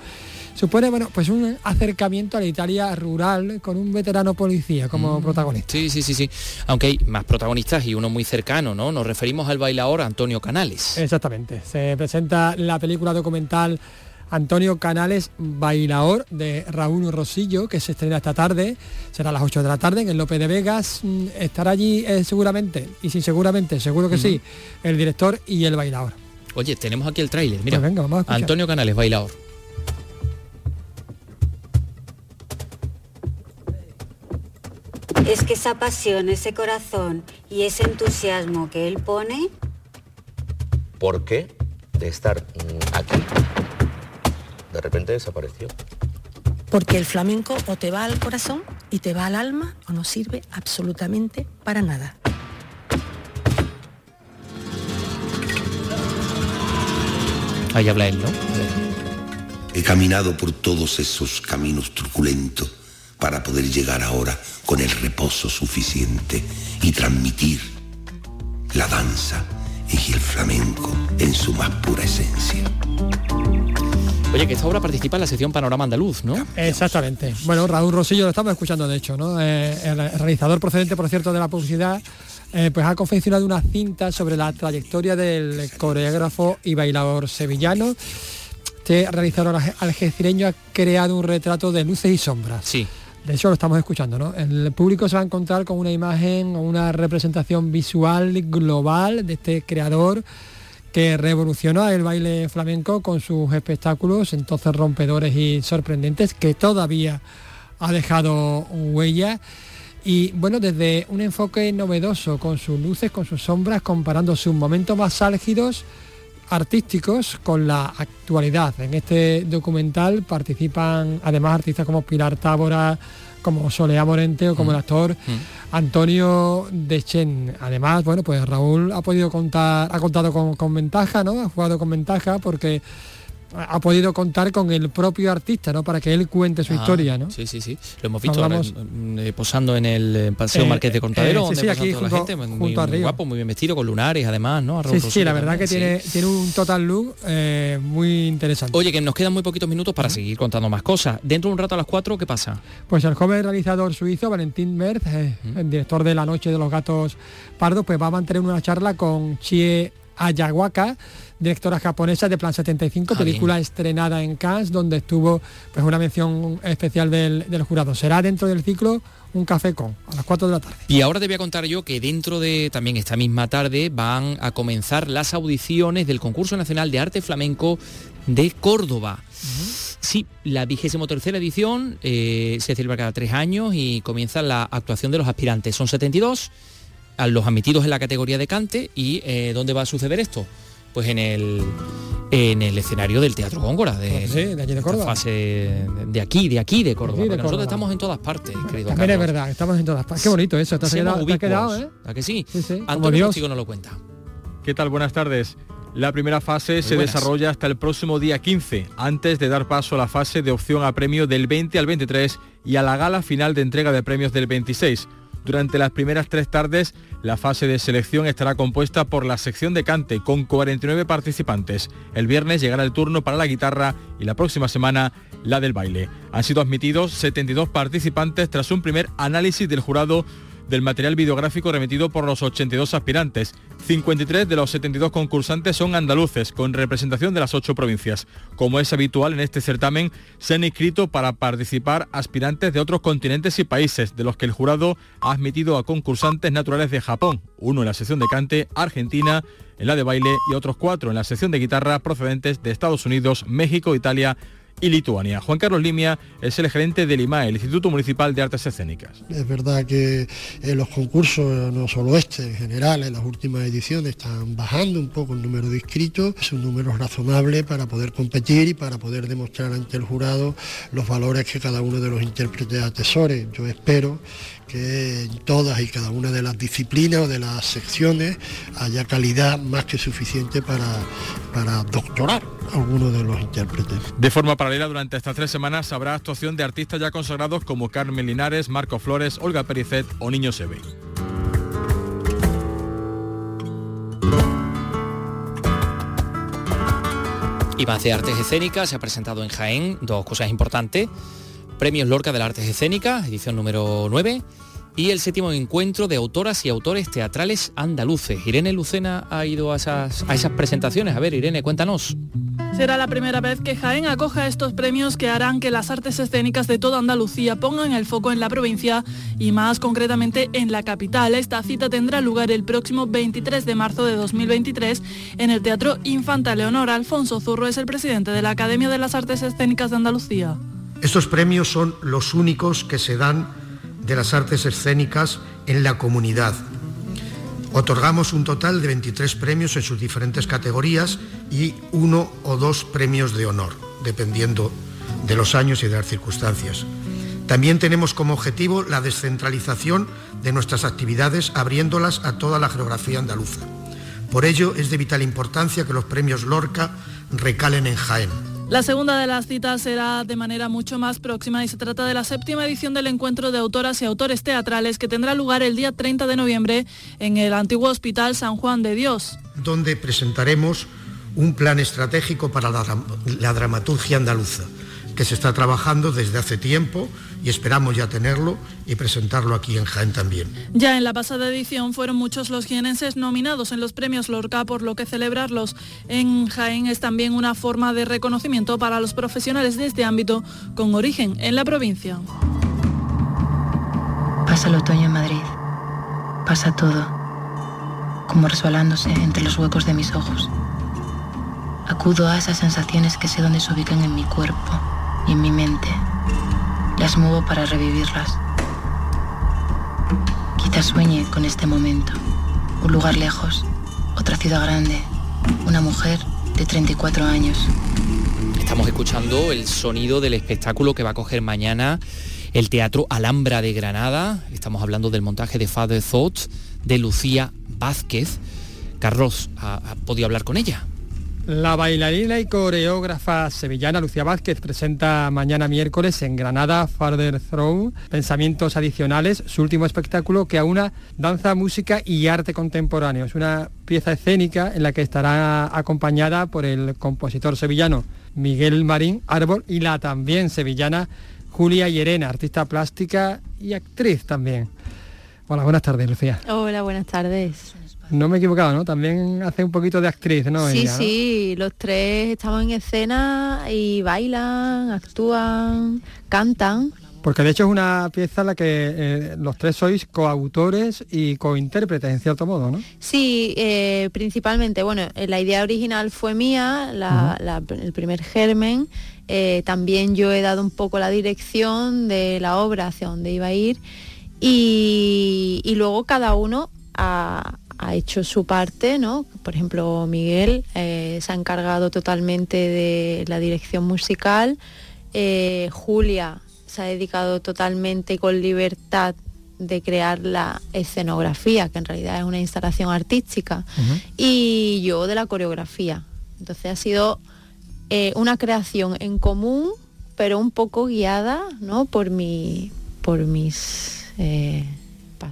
Supone bueno, pues un acercamiento a la Italia rural con un veterano policía como mm. protagonista. Sí, sí, sí, sí. Aunque hay más protagonistas y uno muy cercano, ¿no? Nos referimos al bailador Antonio Canales. Exactamente. Se presenta la película documental Antonio Canales Bailaor de Raúl Rosillo, que se estrena esta tarde, será a las 8 de la tarde en el López de Vegas. Mm, estará allí eh, seguramente, y sin seguramente, seguro que sí, el director y el bailador. Oye, tenemos aquí el tráiler, mira. Pues Antonio Canales Bailaor. Es que esa pasión, ese corazón y ese entusiasmo que él pone... ¿Por qué de estar mm, aquí de repente desapareció. Porque el flamenco o te va al corazón y te va al alma o no sirve absolutamente para nada. Ahí habla él, ¿no? He caminado por todos esos caminos truculentos para poder llegar ahora con el reposo suficiente y transmitir la danza y el flamenco en su más pura esencia. Oye, que esta obra participa en la sección Panorama Andaluz, ¿no? Exactamente. Bueno, Raúl Rosillo lo estamos escuchando, de hecho, ¿no? Eh, el realizador procedente, por cierto, de la publicidad, eh, pues ha confeccionado una cinta sobre la trayectoria del coreógrafo y bailador sevillano. Este realizador algecireño ha creado un retrato de luces y sombras. Sí. De hecho lo estamos escuchando, ¿no? El público se va a encontrar con una imagen o una representación visual global de este creador que revolucionó el baile flamenco con sus espectáculos entonces rompedores y sorprendentes que todavía ha dejado huella y bueno, desde un enfoque novedoso con sus luces, con sus sombras, comparando sus momentos más álgidos artísticos con la actualidad. En este documental participan además artistas como Pilar Tábora, como Soleá Morente o como el mm. actor mm. Antonio Dechen. Además, bueno, pues Raúl ha podido contar, ha contado con, con ventaja, ¿no? Ha jugado con ventaja porque ha podido contar con el propio artista, ¿no? Para que él cuente su ah, historia, ¿no? Sí, sí, sí. Lo hemos visto eh, posando en el Paseo eh, Marqués de Contadero, eh, donde sí, aquí junto, la gente, muy, guapo, muy bien vestido, con lunares, además, ¿no? sí, sí, la verdad que tiene, tiene un total look muy interesante. Oye, que nos quedan muy poquitos minutos para seguir contando más cosas. Dentro de un rato a las 4, ¿qué pasa? Pues el joven realizador suizo, Valentín Merz, el director de La Noche de los Gatos Pardos, pues va a mantener una charla con Chie Ayahuaca, directora japonesa de Plan 75, ah, película estrenada en Cannes, donde estuvo pues, una mención especial del, jurado. Será dentro del ciclo un café con a las 4 de la tarde. Y ahora te voy a contar yo que dentro de también esta misma tarde van a comenzar las audiciones del concurso nacional de arte flamenco de Córdoba. Sí, la vigésimo tercera edición eh, se celebra cada tres años y comienza la actuación de los aspirantes. Son 72 a los admitidos en la categoría de cante y eh, ¿dónde va a suceder esto? Pues en el en el escenario del Teatro Góngora de, de, aquí de Córdoba. Fase de aquí, de aquí de Córdoba. nosotros estamos en todas partes, querido También es verdad, estamos en todas partes. Qué bonito eso, te has quedado, ¿A que sí? sí, sí. Antonio Chico nos lo cuenta. ¿Qué tal? Buenas tardes. La primera fase se desarrolla hasta el próximo día 15, antes de dar paso a la fase de opción a premio del 20 al 23 y a la gala final de entrega de premios del 26. Durante las primeras tres tardes, la fase de selección estará compuesta por la sección de cante con 49 participantes. El viernes llegará el turno para la guitarra y la próxima semana la del baile. Han sido admitidos 72 participantes tras un primer análisis del jurado del material videográfico remitido por los 82 aspirantes. 53 de los 72 concursantes son andaluces, con representación de las ocho provincias. Como es habitual en este certamen, se han inscrito para participar aspirantes de otros continentes y países, de los que el jurado ha admitido a concursantes naturales de Japón, uno en la sección de cante, Argentina, en la de baile y otros cuatro en la sección de guitarra procedentes de Estados Unidos, México, Italia, y Lituania. Juan Carlos Limia es el gerente del IMAE, el Instituto Municipal de Artes Escénicas. Es verdad que en los concursos, no solo este, en general, en las últimas ediciones están bajando un poco el número de inscritos. Es un número razonable para poder competir y para poder demostrar ante el jurado los valores que cada uno de los intérpretes atesore. Yo espero que en todas y cada una de las disciplinas o de las secciones haya calidad más que suficiente para, para doctorar a algunos de los intérpretes. De forma paralela, durante estas tres semanas habrá actuación de artistas ya consagrados como Carmen Linares, Marco Flores, Olga Pericet o Niño Sebe. Y más de artes escénicas se ha presentado en Jaén dos cosas importantes. Premios Lorca de las Artes Escénicas, edición número 9, y el séptimo encuentro de autoras y autores teatrales andaluces. Irene Lucena ha ido a esas, presentaciones. A ver, Irene, cuéntanos. Será la primera vez que Jaén acoja estos premios que harán que las artes escénicas de toda Andalucía pongan el foco en la provincia y más concretamente en la capital. Esta cita tendrá lugar el próximo 23 de marzo de 2023 en el Teatro Infanta Leonor. Alfonso Zurro es el presidente de la Academia de las Artes Escénicas de Andalucía. Estos premios son los únicos que se dan de las artes escénicas en la comunidad. Otorgamos un total de 23 premios en sus diferentes categorías y uno o dos premios de honor, dependiendo de los años y de las circunstancias. También tenemos como objetivo la descentralización de nuestras actividades, abriéndolas a toda la geografía andaluza. Por ello es de vital importancia que los premios Lorca recalen en Jaén la segunda de las citas será de manera mucho más próxima y se trata de la séptima edición del encuentro de autoras y autores teatrales que tendrá lugar el día 30 de noviembre en el antiguo Hospital San Juan de Dios. Donde presentaremos un plan estratégico para la, la dramaturgia andaluza que se está trabajando desde hace tiempo y esperamos ya tenerlo y presentarlo aquí en Jaén también. Ya en la pasada edición fueron muchos los jienenses nominados en los premios Lorca, por lo que celebrarlos en Jaén es también una forma de reconocimiento para los profesionales de este ámbito con origen en la provincia. Pasa el otoño en Madrid. Pasa todo, como resbalándose entre los huecos de mis ojos. Acudo a esas sensaciones que sé dónde se ubican en mi cuerpo y en mi mente. Las muevo para revivirlas. Quizás sueñe con este momento. Un lugar lejos, otra ciudad grande, una mujer de 34 años. Estamos escuchando el sonido del espectáculo que va a coger mañana el Teatro Alhambra de Granada. Estamos hablando del montaje de Father Thoughts de Lucía Vázquez. Carlos, ¿ha, ha podido hablar con ella? La bailarina y coreógrafa sevillana Lucía Vázquez presenta mañana miércoles en Granada Farther Throne Pensamientos Adicionales, su último espectáculo que aúna danza, música y arte contemporáneo. Es una pieza escénica en la que estará acompañada por el compositor sevillano Miguel Marín Árbol y la también sevillana Julia Llerena, artista plástica y actriz también. Hola, buenas tardes, Lucía. Hola, buenas tardes. No me he equivocado, ¿no? También hace un poquito de actriz, ¿no? Sí, sí, los tres estamos en escena y bailan, actúan, cantan. Porque de hecho es una pieza en la que eh, los tres sois coautores y cointérpretes, en cierto modo, ¿no? Sí, eh, principalmente, bueno, eh, la idea original fue mía, el primer germen. también yo he dado un poco la dirección de la obra hacia dónde iba a ir. Y, y luego cada uno ha, ha hecho su parte, ¿no? Por ejemplo, Miguel eh, se ha encargado totalmente de la dirección musical, eh, Julia se ha dedicado totalmente con libertad de crear la escenografía, que en realidad es una instalación artística, y yo de la coreografía. Entonces ha sido eh, una creación en común, pero un poco guiada ¿no? por, mi, por mis... Eh,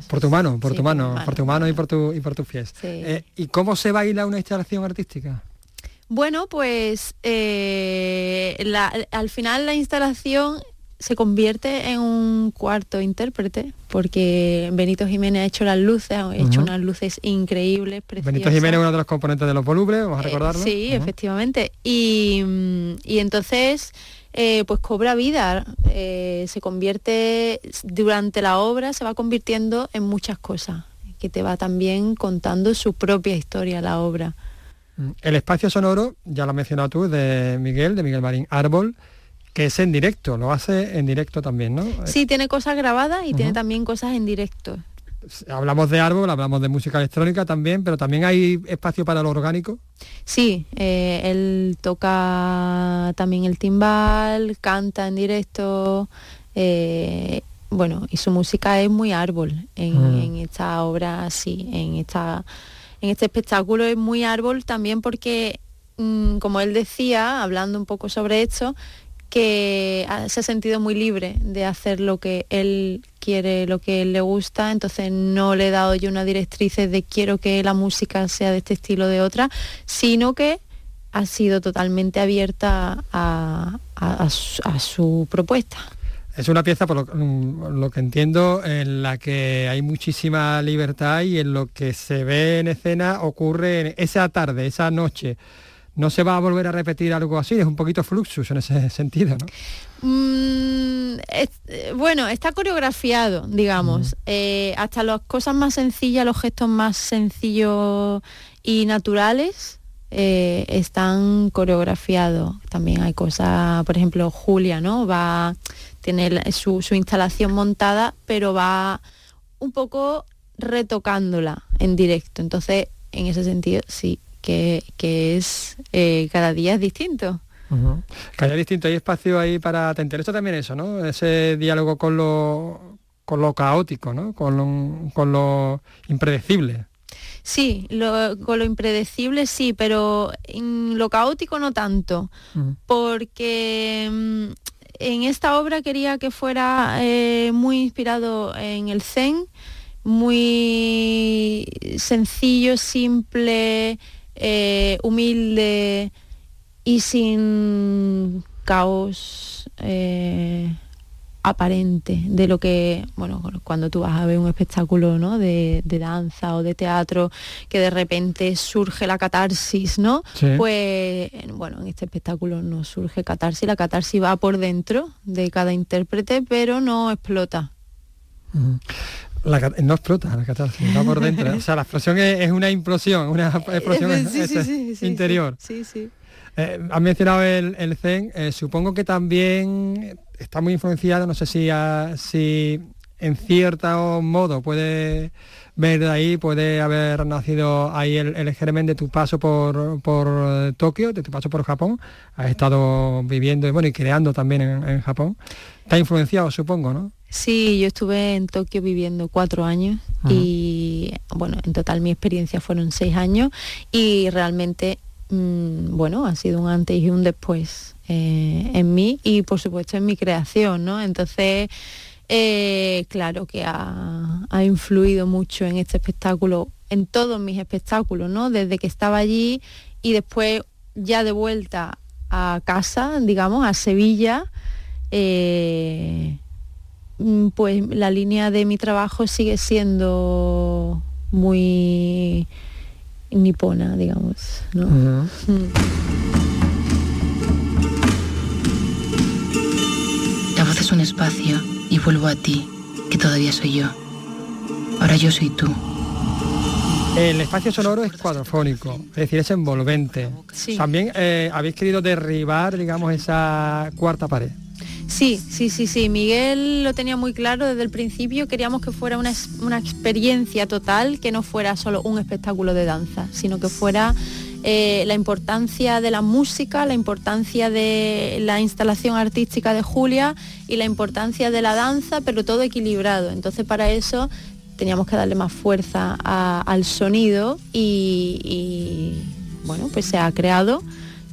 por tu mano, por tu mano, por tu mano y por tu y por tus pies. Eh, ¿Y cómo se baila una instalación artística? Bueno, pues al final la instalación se convierte en un cuarto intérprete, porque Benito Jiménez ha hecho las luces, ha hecho unas luces increíbles, preciosas. Benito Jiménez es uno de los componentes de los volubles, vamos a eh, recordarlo. sí, efectivamente. Y, entonces, eh, pues cobra vida, eh, se convierte, durante la obra se va convirtiendo en muchas cosas, que te va también contando su propia historia la obra. Mm, el espacio sonoro, ya lo has mencionado tú, de Miguel, de Miguel Marín Árbol, que es en directo, lo hace en directo también, ¿no? Sí, tiene cosas grabadas y tiene también cosas en directo. Hablamos de árbol, hablamos de música electrónica también, pero también hay espacio para lo orgánico. Sí, eh, él toca también el timbal, canta en directo, eh, bueno, y su música es muy árbol en, esta obra, sí, en esta en este espectáculo es muy árbol también porque, mm, como él decía, hablando un poco sobre esto, que se ha sentido muy libre de hacer lo que él quiere, lo que él le gusta, entonces no le he dado yo una directriz de quiero que la música sea de este estilo o de otra, sino que ha sido totalmente abierta a, su, propuesta. Es una pieza, por mm, lo, que entiendo, en la que hay muchísima libertad y en lo que se ve en escena ocurre esa tarde, esa noche no se va a volver a repetir algo así, es un poquito fluxus en ese [laughs] sentido, ¿no? Mm, bueno, está coreografiado, digamos. Eh, hasta las cosas más sencillas, los gestos más sencillos y naturales eh, están coreografiados. También hay cosas, por ejemplo, Julia, ¿no? Va, tiene su, su instalación montada, pero va un poco retocándola en directo. Entonces, en ese sentido, sí, que, es eh, cada día es distinto. Cada día distinto, hay espacio ahí para atender. Esto también eso, ¿no? Ese diálogo con lo, con lo caótico, ¿no? Con lo, con lo impredecible. Sí, con lo impredecible sí, pero en lo caótico no tanto, porque mm, en esta obra quería que fuera eh, muy inspirado en el zen, muy sencillo, simple, eh, humilde y sin caos eh, aparente de lo que, bueno, cuando tú vas a ver un espectáculo ¿no? de, danza o de teatro, que de repente surge la catarsis, ¿no? Pues, bueno, en este espectáculo no surge catarsis, la catarsis va por dentro de cada intérprete, pero no explota no explota la catarsis, va por dentro. o sea, la explosión es, una implosión, una [laughs] explosión interior. Sí, sí. Eh, has mencionado el, Zen, eh, supongo que también está muy influenciado, no sé si, si en cierto modo puede ver de ahí, puede haber nacido ahí el, germen de tu paso por, por Tokio, de tu paso por Japón. Has estado viviendo bueno, y creando también en, en Japón. Está influenciado, supongo, ¿no? Sí, yo estuve en Tokio viviendo cuatro años y bueno, en total mi experiencia fueron seis años y realmente, mm, bueno, ha sido un antes y un después eh, en mí y por supuesto en mi creación, ¿no? Entonces, eh, claro que ha, ha, influido mucho en este espectáculo, en todos mis espectáculos, ¿no? Desde que estaba allí y después ya de vuelta a casa, digamos, a Sevilla. Eh, pues la línea de mi trabajo sigue siendo muy nipona, digamos. ¿no? Mm. La voz es un espacio y vuelvo a ti, que todavía soy yo. Ahora yo soy tú. El espacio sonoro es cuadrofónico, es decir, es envolvente. También eh, habéis querido derribar, digamos, esa cuarta pared. Sí, sí, sí, sí. Miguel lo tenía muy claro desde el principio. Queríamos que fuera una, experiencia total, que no fuera solo un espectáculo de danza, sino que fuera eh, la importancia de la música, la importancia de la instalación artística de Julia y la importancia de la danza, pero todo equilibrado. Entonces para eso teníamos que darle más fuerza al sonido y, y bueno, pues se ha creado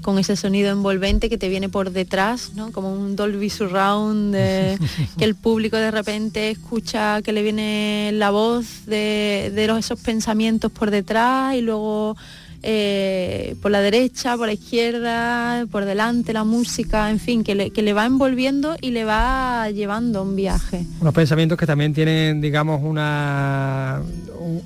con ese sonido envolvente que te viene por detrás, ¿no? como un Dolby Surround, [laughs] que el público de repente escucha que le viene la voz de, de esos pensamientos por detrás y luego eh, por la derecha, por la izquierda, por delante la música, en fin, que le, va envolviendo y le va llevando un viaje. Unos pensamientos que también tienen, digamos, una,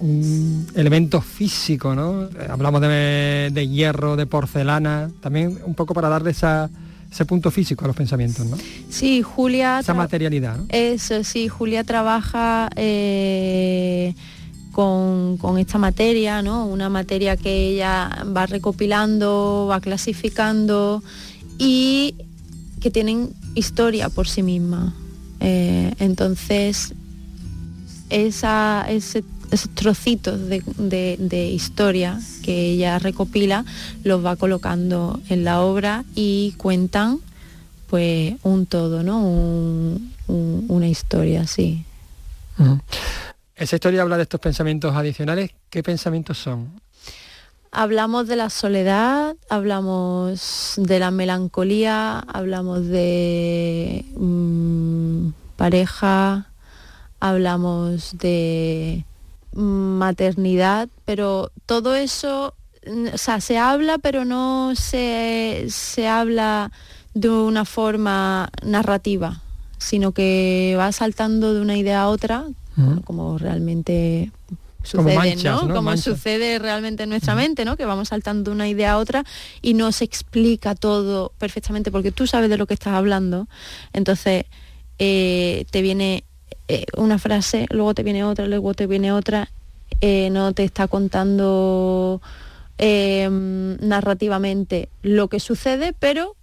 un, elemento físico, ¿no? Hablamos de, hierro, de porcelana, también un poco para darle esa ese punto físico a los pensamientos, ¿no? Sí, Julia... Esa materialidad. Eso, sí, Julia trabaja eh, con, esta materia, ¿no? Una materia que ella va recopilando, va clasificando y que tienen historia por sí misma. Eh, entonces, esa, esos trocitos de, historia que ella recopila los va colocando en la obra y cuentan pues un todo, ¿no? una historia, sí. Esa historia habla de estos pensamientos adicionales. ¿Qué pensamientos son? Hablamos de la soledad, hablamos de la melancolía, hablamos de mm, pareja, hablamos de maternidad, pero todo eso, o sea, se habla, pero no se, se habla de una forma narrativa, sino que va saltando de una idea a otra como realmente sucede, ¿no? Como sucede realmente en nuestra mente, ¿no? Que vamos saltando de una idea a otra y no se explica todo perfectamente porque tú sabes de lo que estás hablando. Entonces eh, te viene eh, una frase, luego te viene otra, luego te viene otra, eh, no te está contando narrativamente lo que sucede, pero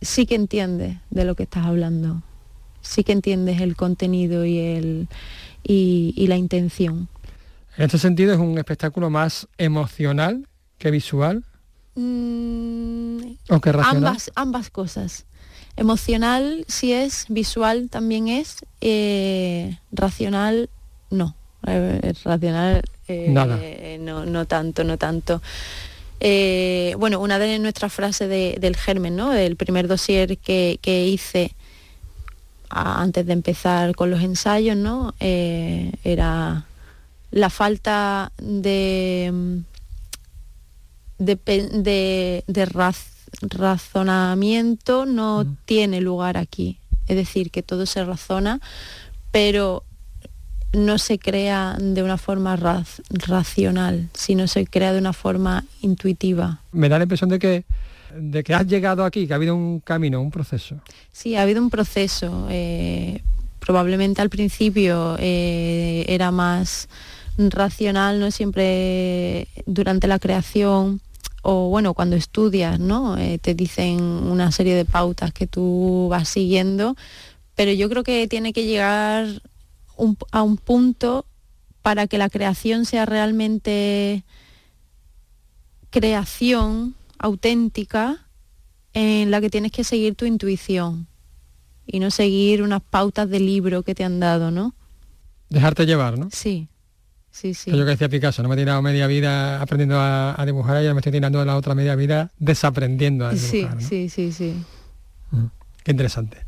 sí que entiendes de lo que estás hablando. Sí que entiendes el contenido y el y, la intención. En este sentido es un espectáculo más emocional que visual. Mm, ¿O que racional? Ambas, ambas cosas. Emocional sí es, visual también es, eh, racional no. Eh, racional eh, No, no tanto, no tanto. bueno, una de nuestras frases del germen, ¿no? El primer dossier que, que hice antes de empezar con los ensayos, ¿no? Eh, era la falta de, de, razonamiento no mm. tiene lugar aquí. Es decir, que todo se razona, pero no se crea de una forma racional, sino se crea de una forma intuitiva. Me da la impresión de que de que has llegado aquí, que ha habido un camino, un proceso. Sí, ha habido un proceso. Eh, probablemente al principio eh, era más racional, no siempre durante la creación o bueno, cuando estudias, ¿no? Eh, te dicen una serie de pautas que tú vas siguiendo, pero yo creo que tiene que llegar a un punto para que la creación sea realmente creación auténtica en la que tienes que seguir tu intuición y no seguir unas pautas de libro que te han dado, ¿no? Dejarte llevar, ¿no? Sí, sí, sí. Yo que decía Picasso, no me he tirado media vida aprendiendo a, dibujar y ahora me estoy tirando la otra media vida desaprendiendo a dibujar. Sí, sí, sí, sí. Qué interesante.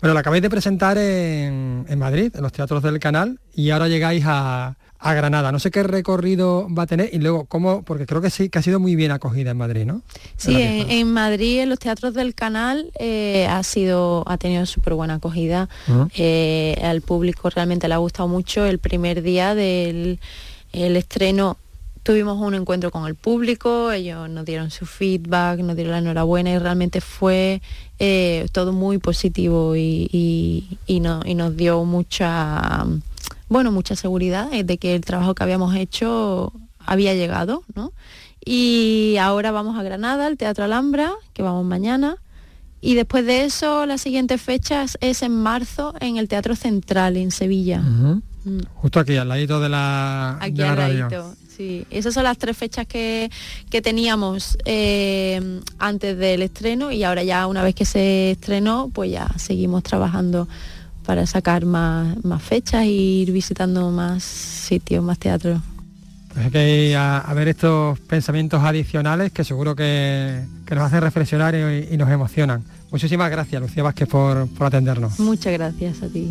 Bueno, la acabáis de presentar en, en Madrid, en los teatros del canal, y ahora llegáis a, a Granada. No sé qué recorrido va a tener y luego cómo, porque creo que sí, que ha sido muy bien acogida en Madrid, ¿no? Sí, en, Madrid, en los teatros del canal, eh, ha sido, ha tenido súper buena acogida. Eh, al público realmente le ha gustado mucho. El primer día del estreno tuvimos un encuentro con el público, ellos nos dieron su feedback, nos dieron la enhorabuena y realmente fue eh, todo muy positivo y, y nos dio mucha bueno, mucha seguridad de que el trabajo que habíamos hecho había llegado, ¿no? Y ahora vamos a Granada, al Teatro Alhambra, que vamos mañana. Y después de eso, las siguientes fechas es en marzo en el Teatro Central, en Sevilla. Mm. Justo aquí, al ladito de la, aquí al Ladito. Sí, esas son las tres fechas que, teníamos eh, antes del estreno y ahora ya una vez que se estrenó, pues ya seguimos trabajando para sacar más, más fechas e ir visitando más sitios, más teatros. Pues hay que a, ver estos pensamientos adicionales que seguro que, nos hacen reflexionar y, nos emocionan. Muchísimas gracias, Lucía Vázquez, por, por atendernos. Muchas gracias a ti.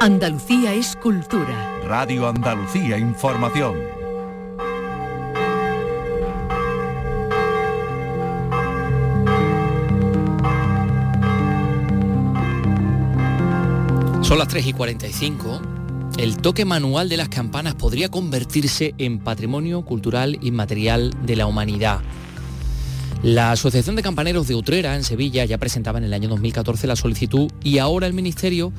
Andalucía es cultura. Radio Andalucía Información. Son las 3 y 45. El toque manual de las campanas podría convertirse en patrimonio cultural inmaterial de la humanidad. La Asociación de Campaneros de Utrera en Sevilla ya presentaba en el año 2014 la solicitud y ahora el Ministerio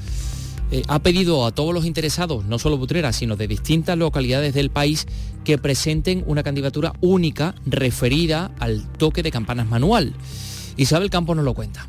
eh, ha pedido a todos los interesados, no solo Butrera, sino de distintas localidades del país, que presenten una candidatura única referida al toque de campanas manual. Isabel Campos nos lo cuenta.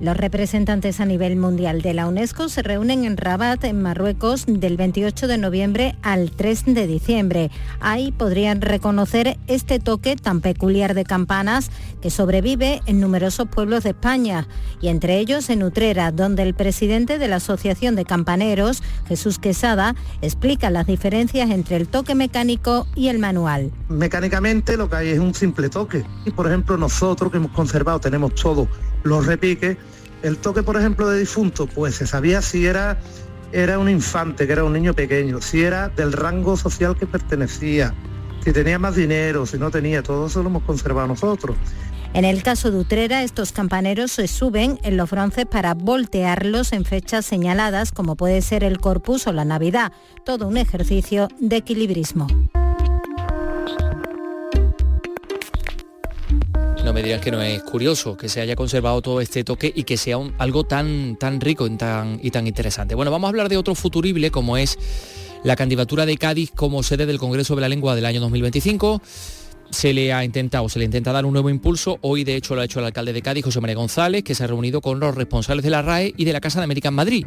Los representantes a nivel mundial de la UNESCO se reúnen en Rabat, en Marruecos, del 28 de noviembre al 3 de diciembre. Ahí podrían reconocer este toque tan peculiar de campanas que sobrevive en numerosos pueblos de España y entre ellos en Utrera, donde el presidente de la Asociación de Campaneros, Jesús Quesada, explica las diferencias entre el toque mecánico y el manual. Mecánicamente lo que hay es un simple toque. Y por ejemplo nosotros que hemos conservado tenemos todo los repiques. El toque, por ejemplo, de difunto, pues se sabía si era, era un infante, que era un niño pequeño, si era del rango social que pertenecía, si tenía más dinero, si no tenía, todo eso lo hemos conservado nosotros. En el caso de Utrera, estos campaneros se suben en los bronces para voltearlos en fechas señaladas, como puede ser el Corpus o la Navidad. Todo un ejercicio de equilibrismo. Me que no es curioso que se haya conservado todo este toque y que sea algo tan, tan rico y tan, y tan interesante. Bueno, vamos a hablar de otro futurible como es la candidatura de Cádiz como sede del Congreso de la Lengua del año 2025 se le ha intentado, se le intenta dar un nuevo impulso. Hoy, de hecho, lo ha hecho el alcalde de Cádiz, José María González, que se ha reunido con los responsables de la RAE y de la Casa de América en Madrid.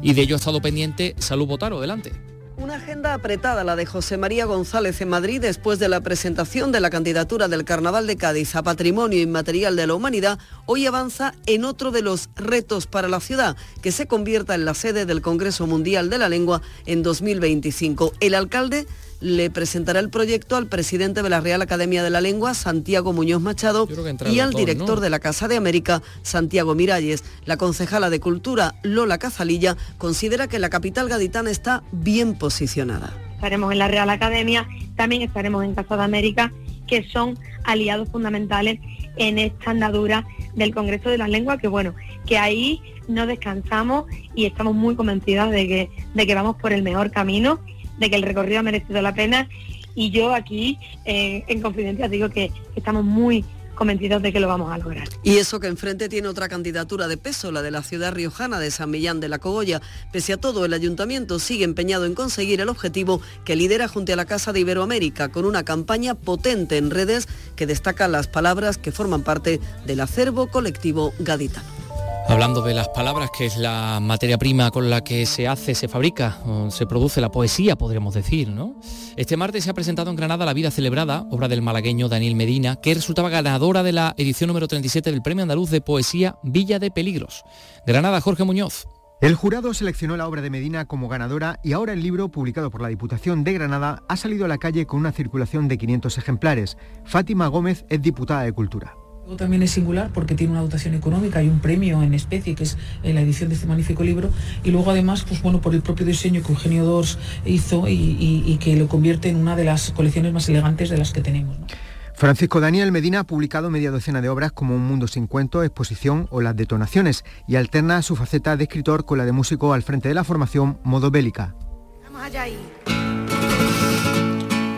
Y de ello ha estado pendiente Salud Botaro. Adelante. Una agenda apretada la de José María González en Madrid después de la presentación de la candidatura del Carnaval de Cádiz a Patrimonio Inmaterial de la Humanidad, hoy avanza en otro de los retos para la ciudad, que se convierta en la sede del Congreso Mundial de la Lengua en 2025. El alcalde le presentará el proyecto al presidente de la Real Academia de la Lengua, Santiago Muñoz Machado, y al director de la Casa de América, Santiago Miralles. La concejala de Cultura, Lola Cazalilla, considera que la capital gaditana está bien posicionada. Estaremos en la Real Academia, también estaremos en Casa de América, que son aliados fundamentales en esta andadura del Congreso de las Lenguas, que bueno, que ahí no descansamos y estamos muy convencidas de que, de que vamos por el mejor camino de que el recorrido ha merecido la pena. Y yo aquí eh, en confidencia digo que estamos muy convencidos de que lo vamos a lograr. Y eso que enfrente tiene otra candidatura de peso, la de la ciudad riojana de San Millán de la Cogolla. Pese a todo, el ayuntamiento sigue empeñado en conseguir el objetivo que lidera junto a la Casa de Iberoamérica, con una campaña potente en redes que destaca las palabras que forman parte del acervo colectivo gaditano. Hablando de las palabras, que es la materia prima con la que se hace, se fabrica, se produce la poesía, podríamos decir, ¿no? Este martes se ha presentado en Granada La vida celebrada, obra del malagueño Daniel Medina, que resultaba ganadora de la edición número 37 del Premio Andaluz de Poesía Villa de Peligros. Granada, Jorge Muñoz. El jurado seleccionó la obra de Medina como ganadora y ahora el libro, publicado por la Diputación de Granada, ha salido a la calle con una circulación de 500 ejemplares. Fátima Gómez es diputada de Cultura. También es singular porque tiene una dotación económica y un premio en especie, que es eh, la edición de este magnífico libro, y luego además, pues bueno, por el propio diseño que Eugenio Dors hizo y, que lo convierte en una de las colecciones más elegantes de las que tenemos. Francisco Daniel Medina ha publicado media docena de obras como Un mundo sin cuentos, Exposición o Las detonaciones y alterna su faceta de escritor con la de músico al frente de la formación Modo Bélica.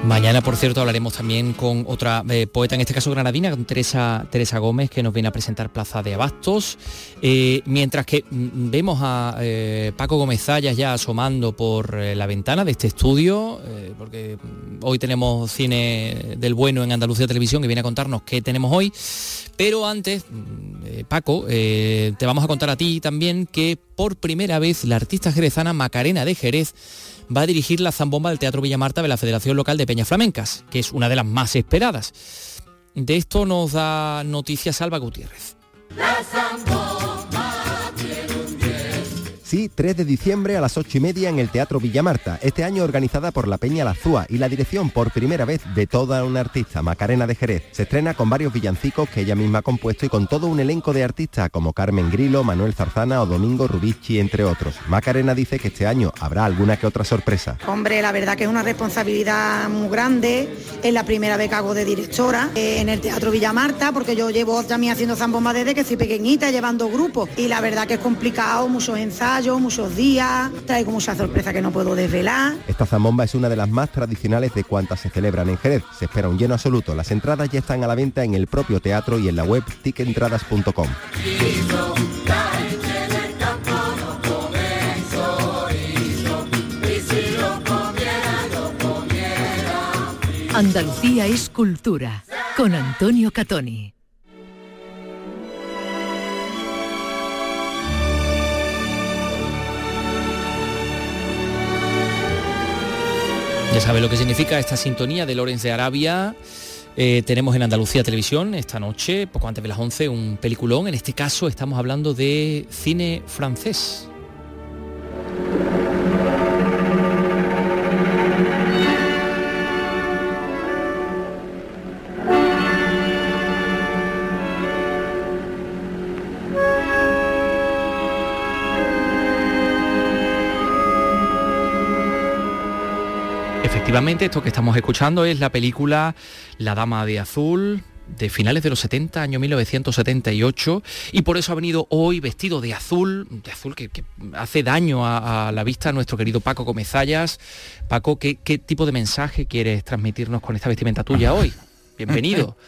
Mañana, por cierto, hablaremos también con otra eh, poeta, en este caso granadina, con Teresa, Teresa Gómez, que nos viene a presentar Plaza de Abastos. Eh, mientras que mm, vemos a eh, Paco Gómez Zayas ya asomando por la ventana de este estudio, porque mm, hoy tenemos cine del bueno en Andalucía Televisión, que viene a contarnos qué tenemos hoy. Pero antes, mm, Paco, te vamos a contar a ti también que por primera vez la artista jerezana Macarena de Jerez va a dirigir la zambomba del Teatro Villamarta de la Federación Local de Peñas Flamencas, que es una de las más esperadas. De esto nos da noticias Alba Gutiérrez. Sí, 3 de diciembre a las 8 y media en el Teatro Villamarta, este año organizada por la Peña Lazúa y la dirección por primera vez de toda una artista, Macarena de Jerez. Se estrena con varios villancicos que ella misma ha compuesto y con todo un elenco de artistas como Carmen Grilo, Manuel Zarzana o Domingo Rubici, entre otros. Macarena dice que este año habrá alguna que otra sorpresa. Hombre, la verdad que es una responsabilidad muy grande. Es la primera vez que hago de directora eh, en el Teatro Villamarta, porque yo llevo también haciendo zambomba desde que soy pequeñita, llevando grupos. Y la verdad que es complicado, muchos ensayos muchos días, traigo mucha sorpresa que no puedo desvelar. Esta zambomba es una de las más tradicionales de cuantas se celebran en Jerez. Se espera un lleno absoluto. Las entradas ya están a la venta en el propio teatro y en la web tickentradas.com. Andalucía es cultura con Antonio Catoni. Sabe lo que significa esta sintonía de Lorenz de Arabia. Eh, tenemos en Andalucía Televisión esta noche, poco antes de las 11, un peliculón. En este caso estamos hablando de cine francés. Efectivamente, esto que estamos escuchando es la película La Dama de Azul, de finales de los 70, año 1978, y por eso ha venido hoy vestido de azul, de azul que, hace daño a, la vista a nuestro querido Paco Comezallas. Paco, ¿qué, ¿qué, tipo de mensaje quieres transmitirnos con esta vestimenta tuya hoy? Bienvenido. [laughs]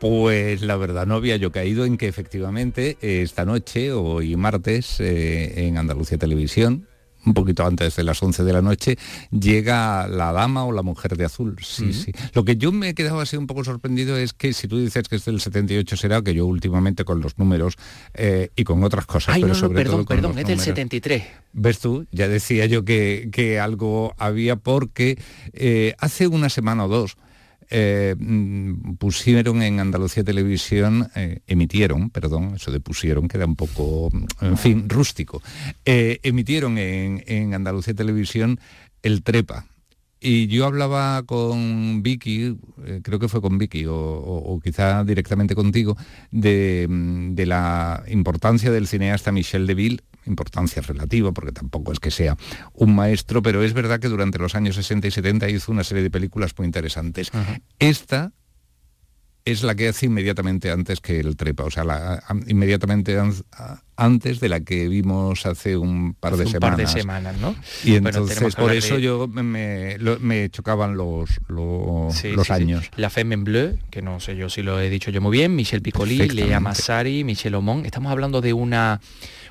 Pues la verdad no había yo caído en que efectivamente esta noche, hoy martes, eh, en Andalucía Televisión, un poquito antes de las 11 de la noche, llega la dama o la mujer de azul. Sí, sí. Lo que yo me he quedado así un poco sorprendido es que si tú dices que es del 78 será que yo últimamente con los números eh, y con otras cosas. Ay, pero no, perdón, perdón, es del 73. ¿Ves tú? Ya decía yo que, que algo había porque eh, hace una semana o dos eh, mm, pusieron en Andalucía Televisión, eh, emitieron, perdón, eso de pusieron queda un poco, en fin, rústico, eh, emitieron en, Andalucía Televisión el Trepa, y yo hablaba con Vicky, creo que fue con Vicky o, quizá directamente contigo, de, mm, de, la importancia del cineasta Michel Deville importancia relativa, porque tampoco es que sea un maestro, pero es verdad que durante los años 60 y 70 hizo una serie de películas muy interesantes. Esta es la que hace inmediatamente antes que el trepa, o sea, la, inmediatamente antes de la que vimos hace un par de semanas. Par de semanas, ¿no? Y entonces por eso yo me, chocaban los, los, años. La Femme en Bleu, que no sé yo si lo he dicho yo muy bien, Michel Piccoli, Lea Massari, Michel Omon. Estamos hablando de una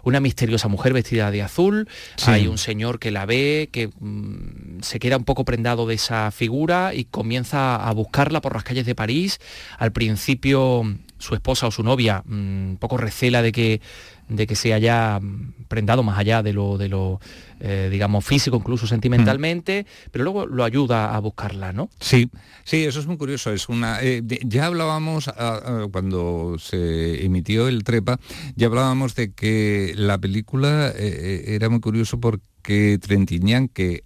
una misteriosa mujer vestida de azul, hay un señor que la ve, que mm, se queda un poco prendado de esa figura y comienza a buscarla por las calles de París. Al principio su esposa o su novia un mm, poco recela de que de que se haya prendado más allá de lo, de lo eh, digamos, físico, incluso sentimentalmente, pero luego lo ayuda a buscarla, ¿no? Sí, sí, eso es muy curioso. Es una, eh, ya hablábamos ah, ah, cuando se emitió el Trepa, ya hablábamos de que la película eh, era muy curioso porque Trentiñán, que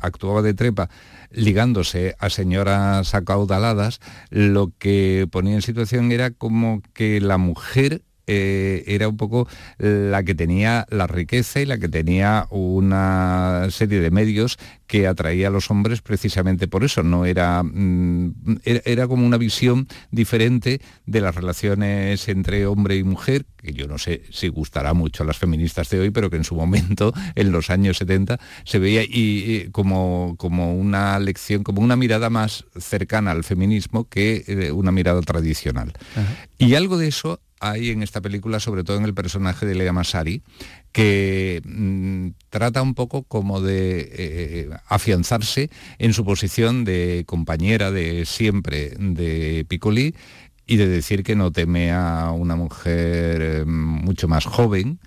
actuaba de trepa ligándose a señoras acaudaladas, lo que ponía en situación era como que la mujer eh, era un poco la que tenía la riqueza y la que tenía una serie de medios que atraía a los hombres precisamente por eso. No era, mm, era, como una visión diferente de las relaciones entre hombre y mujer, que yo no sé si gustará mucho a las feministas de hoy, pero que en su momento, [laughs] en los años 70, se veía y, como, como una lección, como una mirada más cercana al feminismo que eh, una mirada tradicional. Y algo de eso hay en esta película, sobre todo en el personaje de Lea Masari, que mm, trata un poco como de eh, afianzarse en su posición de compañera de siempre de Piccoli y de decir que no teme a una mujer eh, mucho más joven,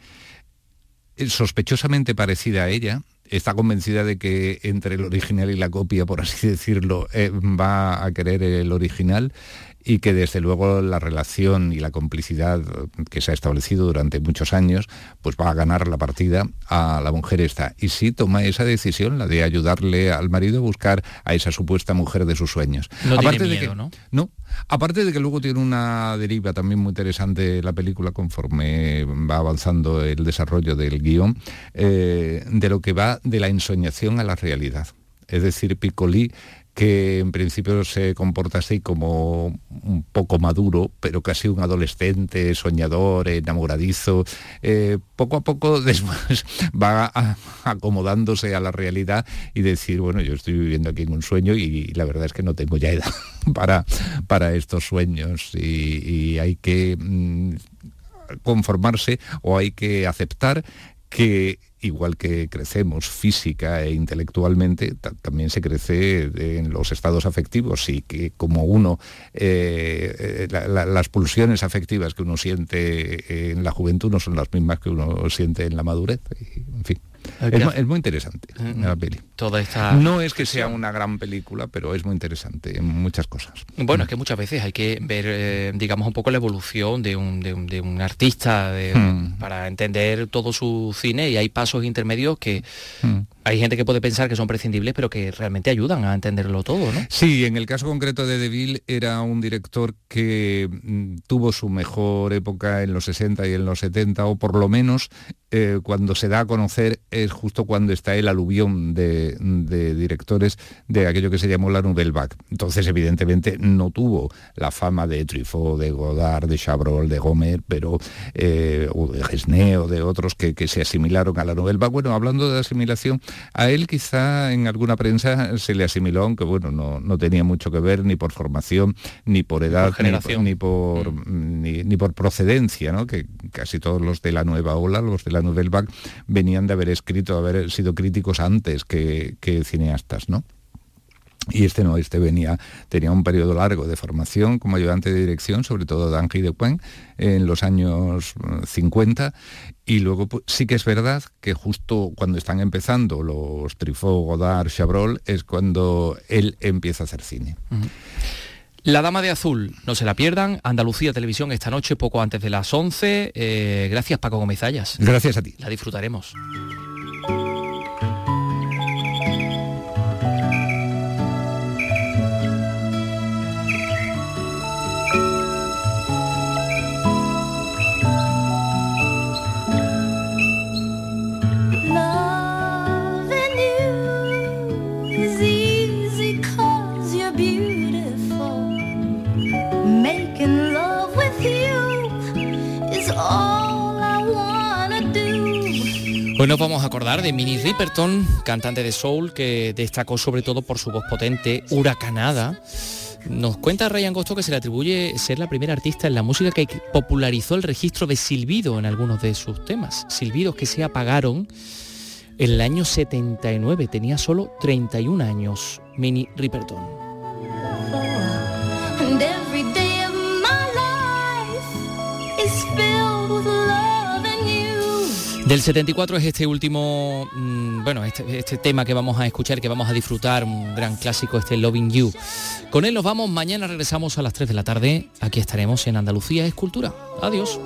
sospechosamente parecida a ella, está convencida de que entre el original y la copia, por así decirlo, eh, va a querer el original y que desde luego la relación y la complicidad que se ha establecido durante muchos años, pues va a ganar la partida a la mujer esta. Y sí toma esa decisión, la de ayudarle al marido a buscar a esa supuesta mujer de sus sueños. No Aparte de que, ¿no? No, Aparte de que luego tiene una deriva también muy interesante la película conforme va avanzando el desarrollo del guion, eh, de lo que va de la ensoñación a la realidad. Es decir, Piccoli que en principio se comporta así como un poco maduro, pero casi un adolescente, soñador, enamoradizo, eh, poco a poco [laughs] después va acomodándose a la realidad y decir, bueno, yo estoy viviendo aquí en un sueño y, la verdad es que no tengo ya edad [laughs] para, para estos sueños y, hay que mm, conformarse o hay que aceptar que igual que crecemos física e intelectualmente, también se crece en los estados afectivos y que como uno, eh, eh, las pulsiones afectivas que uno siente en la juventud no son las mismas que uno siente en la madurez. en fin. Es, muy interesante mm, la peli. Toda esta no es que sea una gran película, pero es muy interesante en muchas cosas. Bueno, es que muchas veces hay que ver, eh, digamos, un poco la evolución de un, de un, artista mm. para entender todo su cine y hay pasos intermedios que mm hay gente que puede pensar que son prescindibles, pero que realmente ayudan a entenderlo todo, ¿no? Sí, en el caso concreto de Deville era un director que mm, tuvo su mejor época en los 60 y en los 70, o por lo menos eh, cuando se da a conocer es justo cuando está el aluvión de, directores de aquello que se llamó la Nouvelle Vague. Entonces, evidentemente, no tuvo la fama de Truffaut, de Godard, de Chabrol, de Gomer, pero, eh, o de Gesné o de otros que, que se asimilaron a la Nouvelle Vague. Bueno, hablando de asimilación, a él quizá en alguna prensa se le asimiló, aunque bueno, no, tenía mucho que ver ni por formación, ni por edad, ni, por, mm. ni, por procedencia, ¿no? que casi todos los de la nueva ola, los de la Nouvelle Vague, venían de haber escrito, de haber sido críticos antes que, que cineastas. ¿no? Y este no, este venía, tenía un periodo largo de formación como ayudante de dirección, sobre todo de Henri de en los años 50. Y luego pues, sí que es verdad que justo cuando están empezando los Truffaut, Godard, Chabrol, es cuando él empieza a hacer cine. La Dama de Azul, no se la pierdan, Andalucía Televisión esta noche, poco antes de las 11. Eh, gracias Paco Gómez Gracias a ti. La disfrutaremos. Hoy nos vamos a acordar de Minnie Riperton, cantante de soul que destacó sobre todo por su voz potente, huracanada. Nos cuenta Ryan Angosto que se le atribuye ser la primera artista en la música que popularizó el registro de silbido en algunos de sus temas. Silbidos que se apagaron en el año 79. Tenía solo 31 años, Minnie Riperton. Del 74 es este último, mm, bueno, este, este, tema que vamos a escuchar, que vamos a disfrutar, un gran clásico, este Loving You. Con él nos vamos, mañana regresamos a las 3 de la tarde, aquí estaremos en Andalucía Escultura. Adiós.